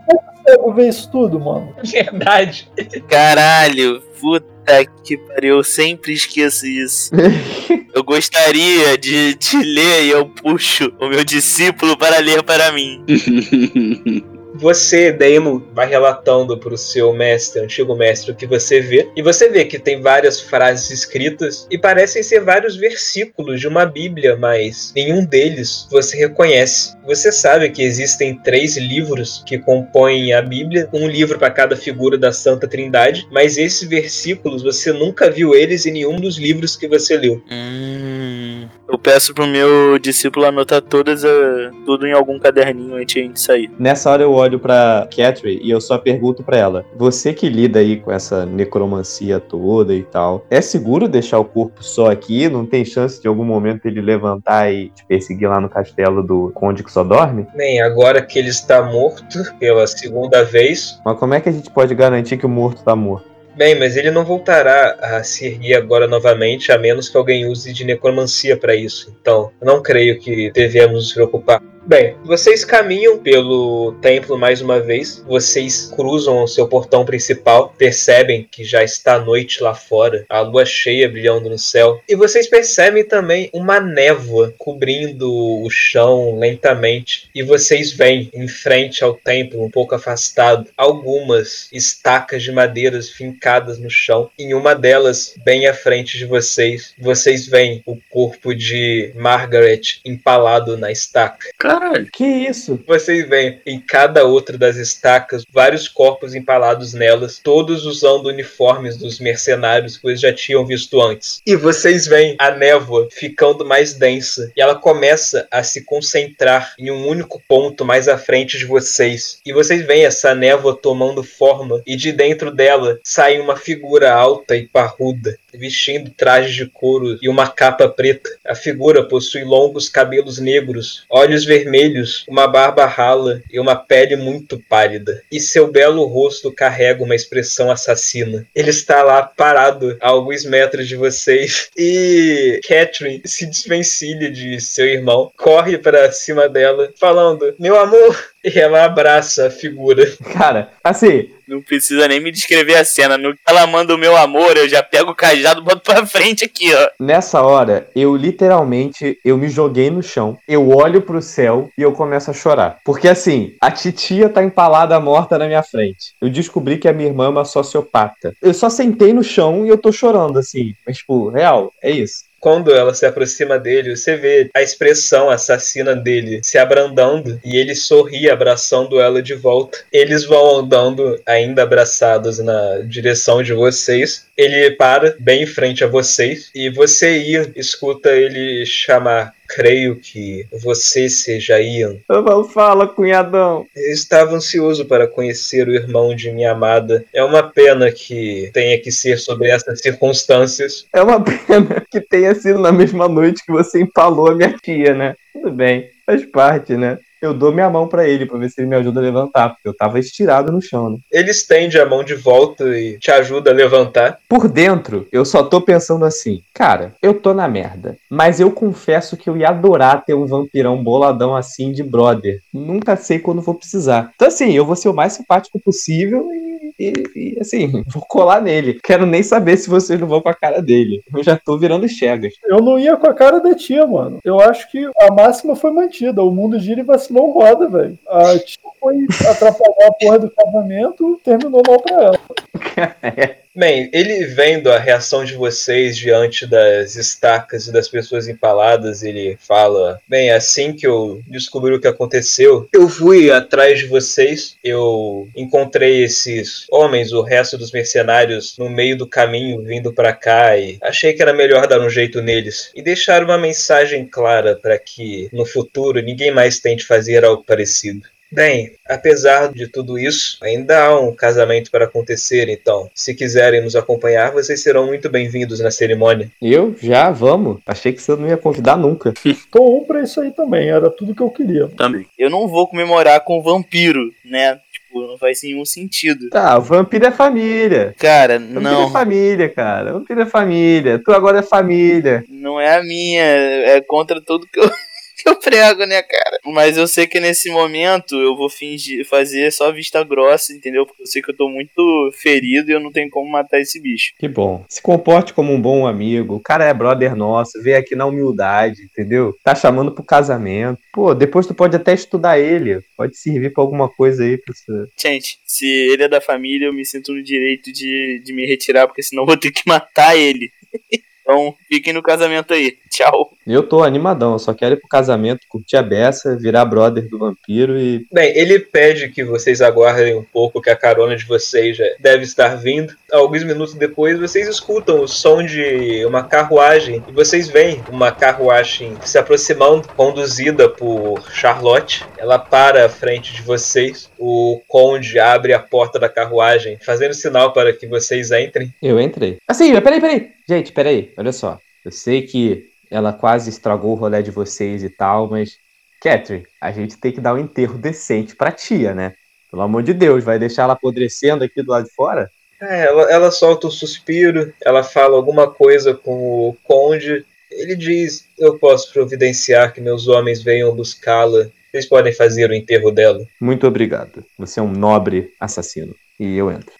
Eu isso tudo, mano. Verdade. Caralho, puta que pariu, eu sempre esqueço isso. Eu gostaria de, de ler e eu puxo o meu discípulo para ler para mim. Você, Daemon, vai relatando pro seu mestre, antigo mestre, o que você vê. E você vê que tem várias frases escritas e parecem ser vários versículos de uma Bíblia, mas nenhum deles você reconhece. Você sabe que existem três livros que compõem a Bíblia, um livro para cada figura da Santa Trindade, mas esses versículos você nunca viu eles em nenhum dos livros que você leu. Hum, eu peço pro meu discípulo anotar todas a- tudo em algum caderninho antes de a gente sair. Nessa hora eu olho pra Catherine e eu só pergunto pra ela: Você que lida aí com essa necromancia toda e tal, é seguro deixar o corpo só aqui? Não tem chance de algum momento ele levantar e te perseguir lá no castelo do Conde que só dorme? Bem, agora que ele está morto pela segunda vez, Mas como é que a gente pode garantir que o morto tá morto? Bem, mas ele não voltará a se erguer agora novamente, a menos que alguém use de necromancia para isso. Então, não creio que devemos nos preocupar. Bem, vocês caminham pelo templo mais uma vez. Vocês cruzam o seu portão principal, percebem que já está noite lá fora, a lua cheia brilhando no céu. E vocês percebem também uma névoa cobrindo o chão lentamente. E vocês veem em frente ao templo, um pouco afastado, algumas estacas de madeiras fincadas no chão. Em uma delas, bem à frente de vocês, vocês veem o corpo de Margaret empalado na estaca. Caralho. Que isso? Vocês veem em cada outra das estacas vários corpos empalados nelas, todos usando uniformes dos mercenários que vocês já tinham visto antes. E vocês veem a névoa ficando mais densa e ela começa a se concentrar em um único ponto mais à frente de vocês. E vocês veem essa névoa tomando forma e de dentro dela sai uma figura alta e parruda, vestindo trajes de couro e uma capa preta. A figura possui longos cabelos negros, olhos vermelhos, uma barba rala e uma pele muito pálida. E seu belo rosto carrega uma expressão assassina. Ele está lá parado a alguns metros de vocês e Catherine se desvencilha de seu irmão, corre para cima dela, falando: Meu amor! E ela abraça a figura. Cara, assim, Não precisa nem me descrever a cena. No que ela manda o meu amor, eu já pego o cajado e boto pra frente aqui, ó. nessa hora, eu literalmente, eu me joguei no chão, eu olho pro céu e eu começo a chorar. Porque assim, a titia tá empalada morta na minha frente. Eu descobri que a minha irmã é uma sociopata. Eu só sentei no chão e eu tô chorando, assim. Mas, tipo, real, é isso. Quando ela se aproxima dele, você vê a expressão assassina dele se abrandando e ele sorri abraçando ela de volta. Eles vão andando ainda abraçados na direção de vocês. Ele para bem em frente a vocês e você ir, escuta ele chamar. Creio que você seja Ian. Não fala, cunhadão. Eu estava ansioso para conhecer o irmão de minha amada. É uma pena que tenha que ser sobre essas circunstâncias. É uma pena que tenha sido na mesma noite que você empalou a minha tia, né? Tudo bem, faz parte, né? Eu dou minha mão pra ele pra ver se ele me ajuda a levantar, porque eu tava estirado no chão, né? Ele estende a mão de volta e te ajuda a levantar. Por dentro, eu só tô pensando assim, cara, eu tô na merda, mas eu confesso que eu ia adorar ter um vampirão boladão assim de brother. Nunca sei quando vou precisar. Então assim, eu vou ser o mais simpático possível e, e- e, assim, vou colar nele. Quero nem saber se vocês não vão com a cara dele. Eu já tô virando chegas. Eu não ia com a cara da tia, mano. Eu acho que a máxima foi mantida. O mundo gira e vacilou roda, velho. A tia foi atrapalhar a porra do casamento, terminou mal pra ela. Bem, ele vendo a reação de vocês diante das estacas e das pessoas empaladas, ele fala: Bem, assim que eu descobri o que aconteceu, eu fui atrás de vocês, eu encontrei esses homens, o resto dos mercenários, no meio do caminho vindo pra cá e achei que era melhor dar um jeito neles e deixar uma mensagem clara para que no futuro ninguém mais tente fazer algo parecido. Bem, apesar de tudo isso, ainda há um casamento para acontecer, então, se quiserem nos acompanhar, vocês serão muito bem-vindos na cerimônia. Eu? Já? Vamos? Achei que você não ia convidar nunca. Tô um pra isso aí também, era tudo que eu queria. Também. Eu não vou comemorar com vampiro, né? Tipo, não faz nenhum sentido. Tá, o vampiro é família. Cara, Vampiro é não. família, cara. Vampiro é família. Tu agora é família. Não é a minha. É contra tudo que eu, que eu prego, né, cara? Mas eu sei que nesse momento eu vou fingir, fazer só vista grossa, entendeu? Porque eu sei que eu tô muito ferido e eu não tenho como matar esse bicho. Que bom. Se comporte como um bom amigo. O cara é brother nosso. Veio aqui na humildade, entendeu? Tá chamando pro casamento. Pô, depois tu pode até estudar ele. Pode servir pra alguma coisa aí pra você. Gente, se ele é da família, eu me sinto no direito de, de me retirar, porque senão eu vou ter que matar ele. Então, fiquem no casamento aí. Tchau. Eu tô animadão. Eu só quero ir pro casamento, curtir a beça, virar brother do vampiro e. Bem, ele pede que vocês aguardem um pouco, que a carona de vocês já deve estar vindo. Alguns minutos depois, vocês escutam o som de uma carruagem e vocês veem uma carruagem se aproximando, conduzida por Charlotte. Ela para à frente de vocês. O conde abre a porta da carruagem, fazendo sinal para que vocês entrem. Eu entrei. Assim, peraí, peraí. Gente, peraí. Olha só. Eu sei que ela quase estragou o rolê de vocês e tal, mas. Catherine, a gente tem que dar um enterro decente pra tia, né? Pelo amor de Deus, vai deixar ela apodrecendo aqui do lado de fora? É, ela, ela solta um suspiro, ela fala alguma coisa com o conde. Ele diz: Eu posso providenciar que meus homens venham buscá-la Vocês podem fazer o enterro dela. Muito obrigado. Você é um nobre assassino. E eu entro.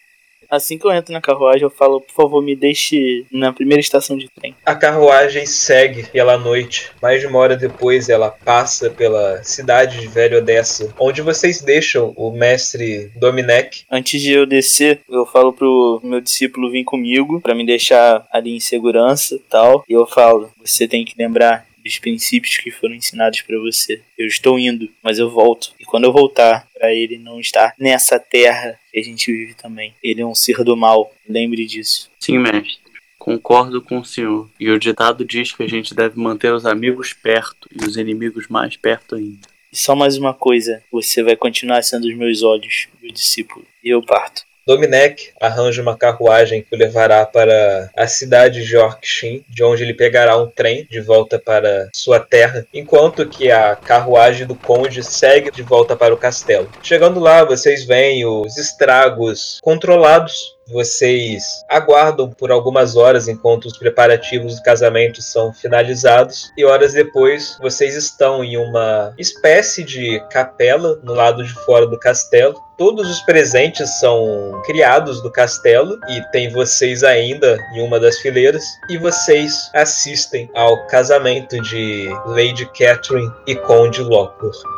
Assim que eu entro na carruagem, eu falo, por favor, me deixe na primeira estação de trem. A carruagem segue pela noite. Mais de uma hora depois, ela passa pela cidade de Velho Odessa, onde vocês deixam o mestre Dominec. Antes de eu descer, eu falo pro meu discípulo vir comigo pra me deixar ali em segurança e tal. E eu falo, você tem que lembrar dos princípios que foram ensinados pra você. Eu estou indo, mas eu volto. E quando eu voltar, pra ele não estar nessa terra que a gente vive também. Ele é um ser do mal. Lembre disso. Sim, mestre. Concordo com o senhor. E o ditado diz que a gente deve manter os amigos perto e os inimigos mais perto ainda. E só mais uma coisa, você vai continuar sendo os meus olhos, meu discípulo. E eu parto. Dominec arranja uma carruagem que o levará para a cidade de Orkshin, de onde ele pegará um trem de volta para sua terra, enquanto que a carruagem do conde segue de volta para o castelo. Chegando lá, vocês veem os estragos controlados vocês aguardam por algumas horas enquanto os preparativos do casamento são finalizados e horas depois vocês estão em uma espécie de capela no lado de fora do castelo. Todos os presentes são criados do castelo e tem vocês ainda em uma das fileiras e vocês assistem ao casamento de Lady Catherine e Conde Lockwood.